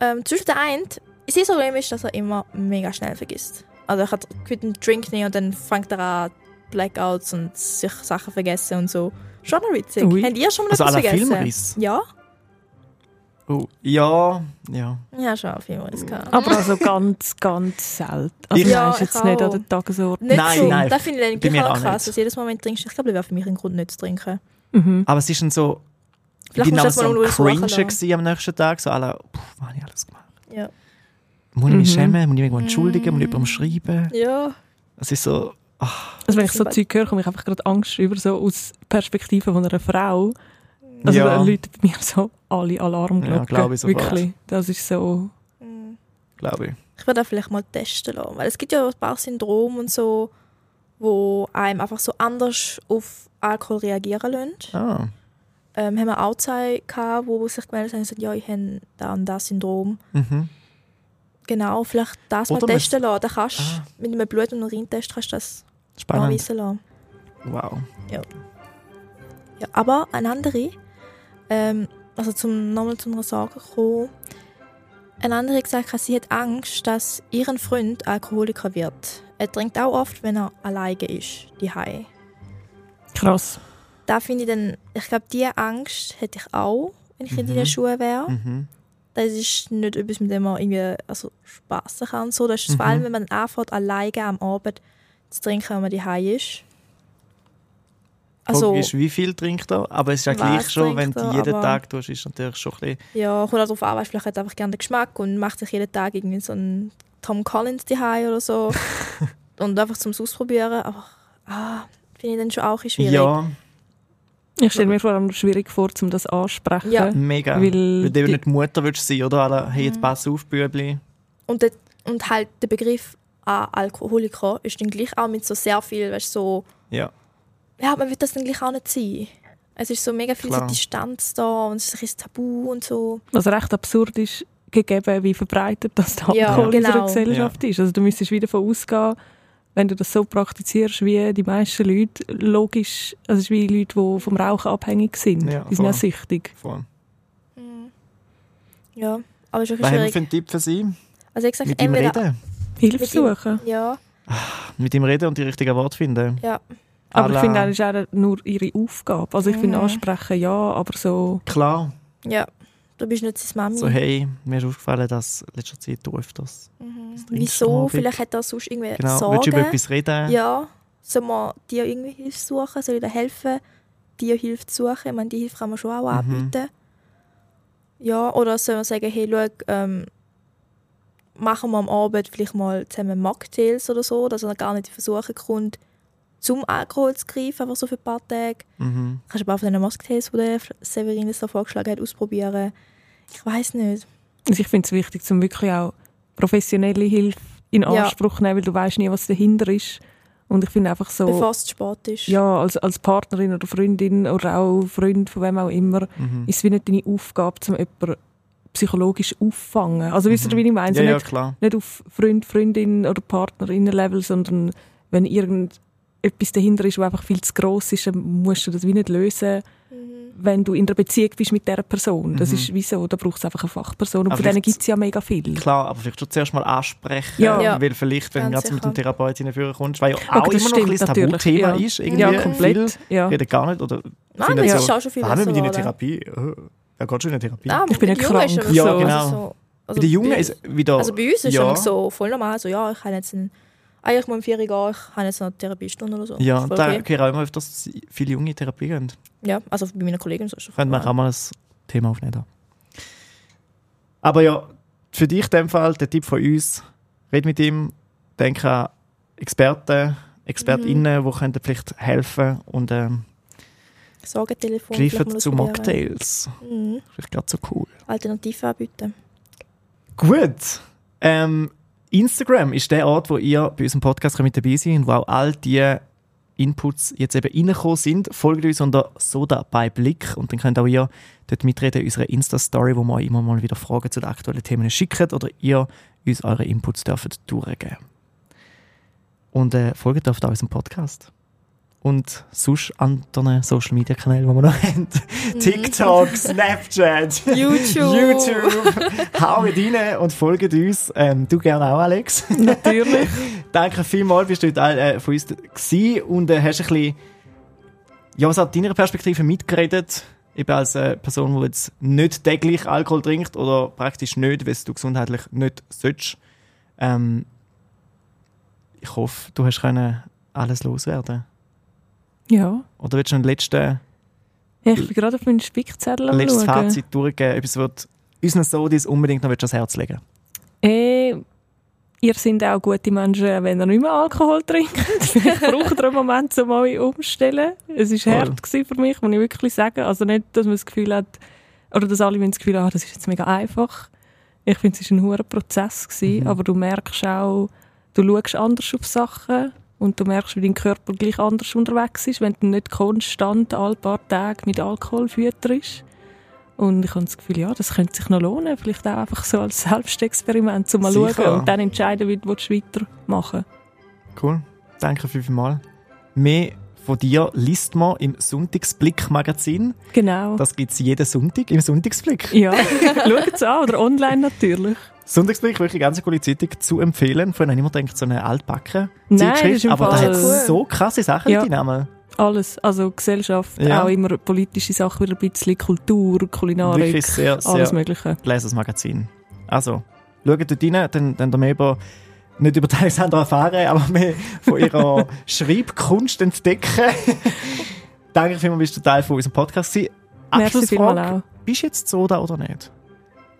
S1: Ähm, zwischen der einen, sein Problem ist, dass er immer mega schnell vergisst. Also er hat einen Drink nehmen und dann fängt er an Blackouts und sich Sachen vergessen und so. Schon noch witzig.
S2: Ui.
S1: Habt ihr schon mal
S3: Also
S1: etwas vergessen?
S3: Filmriss?
S1: Ja?
S3: Oh, ja, ja.
S1: Ja, schon einen Filmriss gehabt.
S2: Aber also ganz, ganz selten. Also
S3: Ich-
S2: ja, ist jetzt
S1: ich
S2: nicht
S1: auch.
S2: an der Tagesordnung.
S1: Nicht
S3: Nein,
S1: so.
S3: nein,
S1: Das finde ich dann gleich auch krass,
S3: nicht.
S1: dass jedes Mal, wenn du trinkst, ich glaube, das wäre für mich ein Grund, nicht zu trinken.
S2: Mhm.
S3: Aber es ist dann so,
S1: Vielleicht
S3: ich bin
S1: musst du
S3: auch
S1: das
S3: so
S1: mal
S3: Cringe am nächsten Tag, so alle, puh, was habe ich alles gemacht?
S1: Ja.
S3: Muss ich mich
S2: Mhm.
S3: schämen? Muss ich mich entschuldigen? Muss ich jemandem schreiben?
S1: Ja.
S3: Es ist so,
S2: Also wenn ich so Zeug höre, komme ich einfach gerade Angst über, so aus Perspektive von einer Frau.
S1: Mhm.
S2: Also
S3: Ja.
S2: da läuten bei mir so alle Alarmglocken.
S3: Ja, glaube ich sofort.
S2: Wirklich. Das ist so...
S1: Mhm.
S3: glaube ich.
S1: Ich würde das vielleicht mal testen lassen. Weil es gibt ja ein paar Syndrome und so, wo einem einfach so anders auf Alkohol reagieren lassen.
S3: Ah,
S1: Ähm, haben wir auch zwei gehabt, wo sich gemeldet haben und gesagt, ja, ich habe da und das Syndrom.
S3: mhm.
S1: Genau, vielleicht das mal
S3: Oder man-
S1: testen lassen. Dann kannst
S3: Ah.
S1: mit einem Blut- und Urintest kannst du das
S3: Spannend.
S1: nachweisen lassen.
S3: Wow.
S1: Ja, aber eine andere, ähm, also zum, nochmal zu einer Sorge kommen, eine andere hat gesagt, sie hat Angst, dass ihr Freund Alkoholiker wird. Er trinkt auch oft, wenn er alleine ist, die
S2: Krass.
S1: Da finde ich dann, ich glaube, diese Angst hätte ich auch, wenn ich in
S3: Mhm.
S1: deinen Schuhen wäre.
S3: Mhm.
S1: Das ist nicht etwas, mit dem man irgendwie also spassen kann. So. Das ist
S3: Mhm.
S1: vor allem, wenn man anfängt, alleine am Abend zu trinken, wenn man die ist.
S3: Also, ist, wie viel trinkt er? Aber es ist ja gleich schon, wenn du jeden Tag tust, ist natürlich schon ein bisschen...
S1: ja, kommt auch darauf an, weißt, vielleicht hat er einfach gerne den Geschmack und macht sich jeden Tag irgendwie so einen Tom Collins die oder so. und einfach zum Ausprobieren. Aber ah, finde ich dann schon auch schwierig.
S3: Ja,
S2: Ich stelle mir vor allem schwierig vor, um das ansprechen.
S1: Ja.
S3: mega.
S2: Weil
S3: Weil du
S2: die-
S3: nicht Mutter willst sein, oder? Alle, hey, jetzt
S1: Mhm.
S3: pass auf, Bübli.
S1: Und dort Und halt der Begriff an Alkoholiker ist dann gleich auch mit so sehr viel, weißt so,
S3: Ja.
S1: ja, man wird das dann gleich auch nicht sein. Es ist so mega viel so. Distanz da und es ist ein bisschen Tabu und so.
S2: Was recht absurd ist, gegeben, wie verbreitet das der
S1: Ja,
S2: Alkohol in
S1: genau.
S2: unserer Gesellschaft ist. Also du müsstest wieder davon ausgehen, wenn du das so praktizierst wie die meisten Leute, logisch, also es ist wie Leute, die vom Rauchen abhängig sind.
S3: Ja,
S2: die sind ja
S3: voll.
S2: süchtig.
S3: Voll.
S1: Ja, aber es ist
S3: Was haben wir für
S1: schwierig.
S3: einen Tipp für Sie?
S1: Also ich sage
S3: Mit ihm reden.
S2: Hilfe suchen.
S1: Ja,
S3: Mit ihm reden und die richtigen Worte finden.
S1: ja.
S2: Aber ich
S3: À la-
S2: finde, das ist auch nur ihre Aufgabe. Also ich finde
S1: Mhm.
S2: ansprechen ja, aber so...
S3: Klar,
S1: Ja, du bist nicht seine Mami.
S3: so hey, mir ist aufgefallen, dass in letzter Zeit du öfters
S1: Mhm. Wieso? Vielleicht hat er sonst irgendwie
S3: Genau, willst du
S1: Sorgen.
S3: über etwas reden?
S1: Ja, soll man dir irgendwie Hilfe suchen? Soll ich dir helfen, dir Hilfe zu suchen? Ich meine, die Hilfe kann man schon auch
S3: Mhm.
S1: anbieten. Ja, oder soll man sagen, hey, schau, ähm, machen wir am Abend vielleicht mal zusammen Mocktails oder so, dass er gar nicht in Versuche kommt, zum Alkohol zu greifen, einfach so für ein paar Tage.
S3: Mhm.
S1: Kannst du aber auch von den Mocktails, die der Severin jetzt da vorgeschlagen hat, ausprobieren. Ich weiß nicht.
S2: Also ich finde es wichtig, zum wirklich auch professionelle Hilfe in
S1: Ja.
S2: Anspruch zu nehmen, weil du weißt nie, was dahinter ist. Und ich finde einfach so...
S1: Bevor es zu spät ist.
S2: Ja, als, als Partnerin oder Freundin oder auch Freund von wem auch immer,
S3: Mhm.
S2: ist es wie nicht deine Aufgabe, um jemanden psychologisch auffangen. Also wisst ihr, wie ich meine? Also
S3: Ja, ja,
S2: nicht,
S3: klar.
S2: nicht auf Freund, Freundin oder Partnerinnen-Level, sondern wenn irgendetwas dahinter ist, was einfach viel zu gross ist, dann musst du das wie nicht lösen,
S1: Mhm.
S2: wenn du in einer Beziehung bist mit dieser Person. Das
S3: Mhm.
S2: ist wieso, da braucht es einfach eine Fachperson. Und
S3: Aber
S2: von denen gibt es ja mega viel.
S3: Klar, aber vielleicht schon zuerst mal ansprechen,
S2: Ja.
S1: Ja.
S3: weil vielleicht, wenn du
S1: Ganz
S3: gerade mit dem
S1: sicher.
S3: Therapeuten führen kommst, weil ja auch
S2: Okay, das
S3: immer noch ein
S2: stimmt
S3: bisschen Tabuthema
S2: ja.
S3: ist, irgendwie
S2: Ja, komplett. Ja.
S3: reden gar nicht oder
S1: Nein, das
S3: so,
S1: ist auch schon viel
S3: «Wann mit
S1: geworden.
S3: Therapie? Äh, Wer geht schon in eine Therapie?
S1: Ah,
S2: Ich bin
S1: ist
S2: krank.
S3: Ja,
S1: so,
S3: genau.
S1: Also so, also
S3: Bei den Jungen
S1: bei-
S3: ist wieder...
S1: Also bei uns ist
S3: ja,
S1: es so voll normal. So, ja, ich habe jetzt ein, ich muss um 4 Uhr gehen, ich habe jetzt noch eine Therapiestunde oder so.
S3: Ja, da
S1: okay.
S3: höre auch immer öfters, dass viele junge in Therapie gehen.
S1: ja, also bei meinen Kollegen
S3: Können wir
S1: voll
S3: auch mal ein Thema aufnehmen. da. Aber ja, für dich in dem Fall, der Tipp von uns, red mit ihm, denk an Experten, ExpertInnen, die könnten vielleicht helfen und ähm,
S1: Sorgentelefon.
S3: greifen
S1: mal
S3: zu. Mocktails.
S1: Mhm.
S3: Vielleicht gerade so cool.
S1: Alternativen anbieten.
S3: Gut. Ähm, Instagram ist der Ort, wo ihr bei unserem Podcast mit dabei seid und wo auch all die Inputs jetzt eben reingekommen sind. Folgt uns unter Soda bei Blick und dann könnt auch ihr dort mitreden in unserer Insta-Story, wo wir immer mal wieder Fragen zu den aktuellen Themen schicken oder ihr uns eure Inputs dürft durchgeben. Und äh, folgt auf unserem Podcast. Und sonst anderen Social-Media-Kanälen, die wir noch haben. TikTok, Snapchat,
S1: YouTube.
S3: YouTube. Haut rein und folgt uns. Ähm, du gerne auch, Alex.
S2: Natürlich.
S3: Danke vielmals, bist du Teil äh, von uns gewesen und äh, hast ein bisschen, ja, was hat deiner Perspektive mitgeredet? Eben als äh, Person, die jetzt nicht täglich Alkohol trinkt oder praktisch nicht, weil du gesundheitlich nicht sollst. Ähm, ich hoffe, du hast können alles loswerden.
S2: Ja.
S3: Oder willst du einen letzten,
S2: Ja, Ich bin gerade auf meinen Spickzettel am
S3: letztes
S2: schauen.
S3: Fazit durchgeben? Etwas, was unseren Sodis unbedingt noch ans Herz legen
S2: Äh, ihr seid auch gute Menschen, wenn ihr nicht mehr Alkohol trinkt. Braucht ihr einen Moment, um euch umzustellen. Es war hart gewesen für mich, muss ich wirklich sagen. Also nicht, dass man das Gefühl hat, oder dass alle das Gefühl haben, ah, das ist jetzt mega einfach. Ich finde, es war ein hoher Prozess, gewesen,
S3: Mhm.
S2: aber du merkst auch, du schaust anders auf Sachen und du merkst, wie dein Körper gleich anders unterwegs ist, wenn du nicht konstant alle paar Tage mit Alkohol fütterst. Und ich habe das Gefühl, ja, das könnte sich noch lohnen. Vielleicht auch einfach so als Selbstexperiment, um mal
S3: Sicher.
S2: schauen und dann entscheiden, wie du weitermachen
S3: Cool. Danke vielmals. Mehr von dir liest man im Sonntagsblick-Magazin.
S2: Genau.
S3: Das gibt es jeden Sonntag im Sonntagsblick.
S2: ja, schaut es an. Oder online natürlich.
S3: Sonntagsblick, wirklich eine ganz coole Zeitung zu empfehlen. Vorhin habe ich immer gedacht, so eine altbacken Zeitschrift. Aber da
S2: Fall
S3: hat
S1: cool.
S3: so krasse Sachen
S2: Ja.
S3: drin. einmal.
S2: Alles. Also Gesellschaft,
S3: Ja.
S2: auch immer politische Sachen, wieder ein bisschen Kultur, Kulinarik,
S3: Wirklich sehr, sehr
S2: alles Mögliche.
S3: gelesenes Magazin. Also, schaut dort rein, dann, dann mehr über, nicht über die Alexandra erfahren, aber mehr von ihrer Schreibkunst entdecken. Danke vielmals, bist du Teil von unserem Podcast gewesen. Abschlussfrage. Bist du jetzt Soda oder nicht?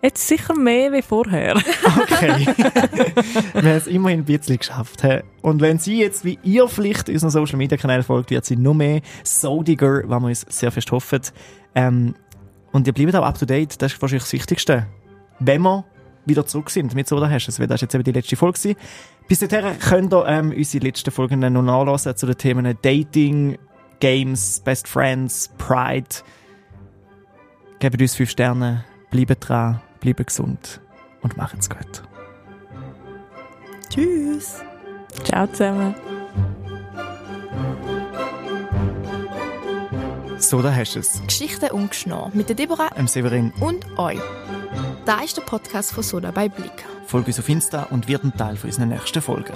S2: Jetzt sicher mehr wie vorher.
S3: Okay. Wir haben es immerhin ein bisschen geschafft. Und wenn sie jetzt, wie ihr vielleicht unseren Social Media Kanälen folgt, wird sie noch mehr Sodiger, was wir uns sehr fest hoffen. Ähm, und ihr bleibt auch up to date, das ist wahrscheinlich das Wichtigste. Wenn man wieder zurück sind mit Soda Hashes, weil das jetzt eben die letzte Folge gewesen. Bis dahin könnt ihr ähm, unsere letzten Folgen noch nachlesen zu den Themen Dating, Games, Best Friends, Pride. Gebt uns fünf Sterne, bleibt dran, bleibt gesund und macht's gut.
S1: Tschüss.
S2: Ciao zusammen.
S3: Soda Hashes,
S1: Geschichten ungeschnitten mit der Deborah
S3: ähm, Severin,
S1: und euch. Da ist der Podcast von Soda bei Blick.
S3: folgt uns auf Insta und wird ein Teil von unseren nächsten Folgen.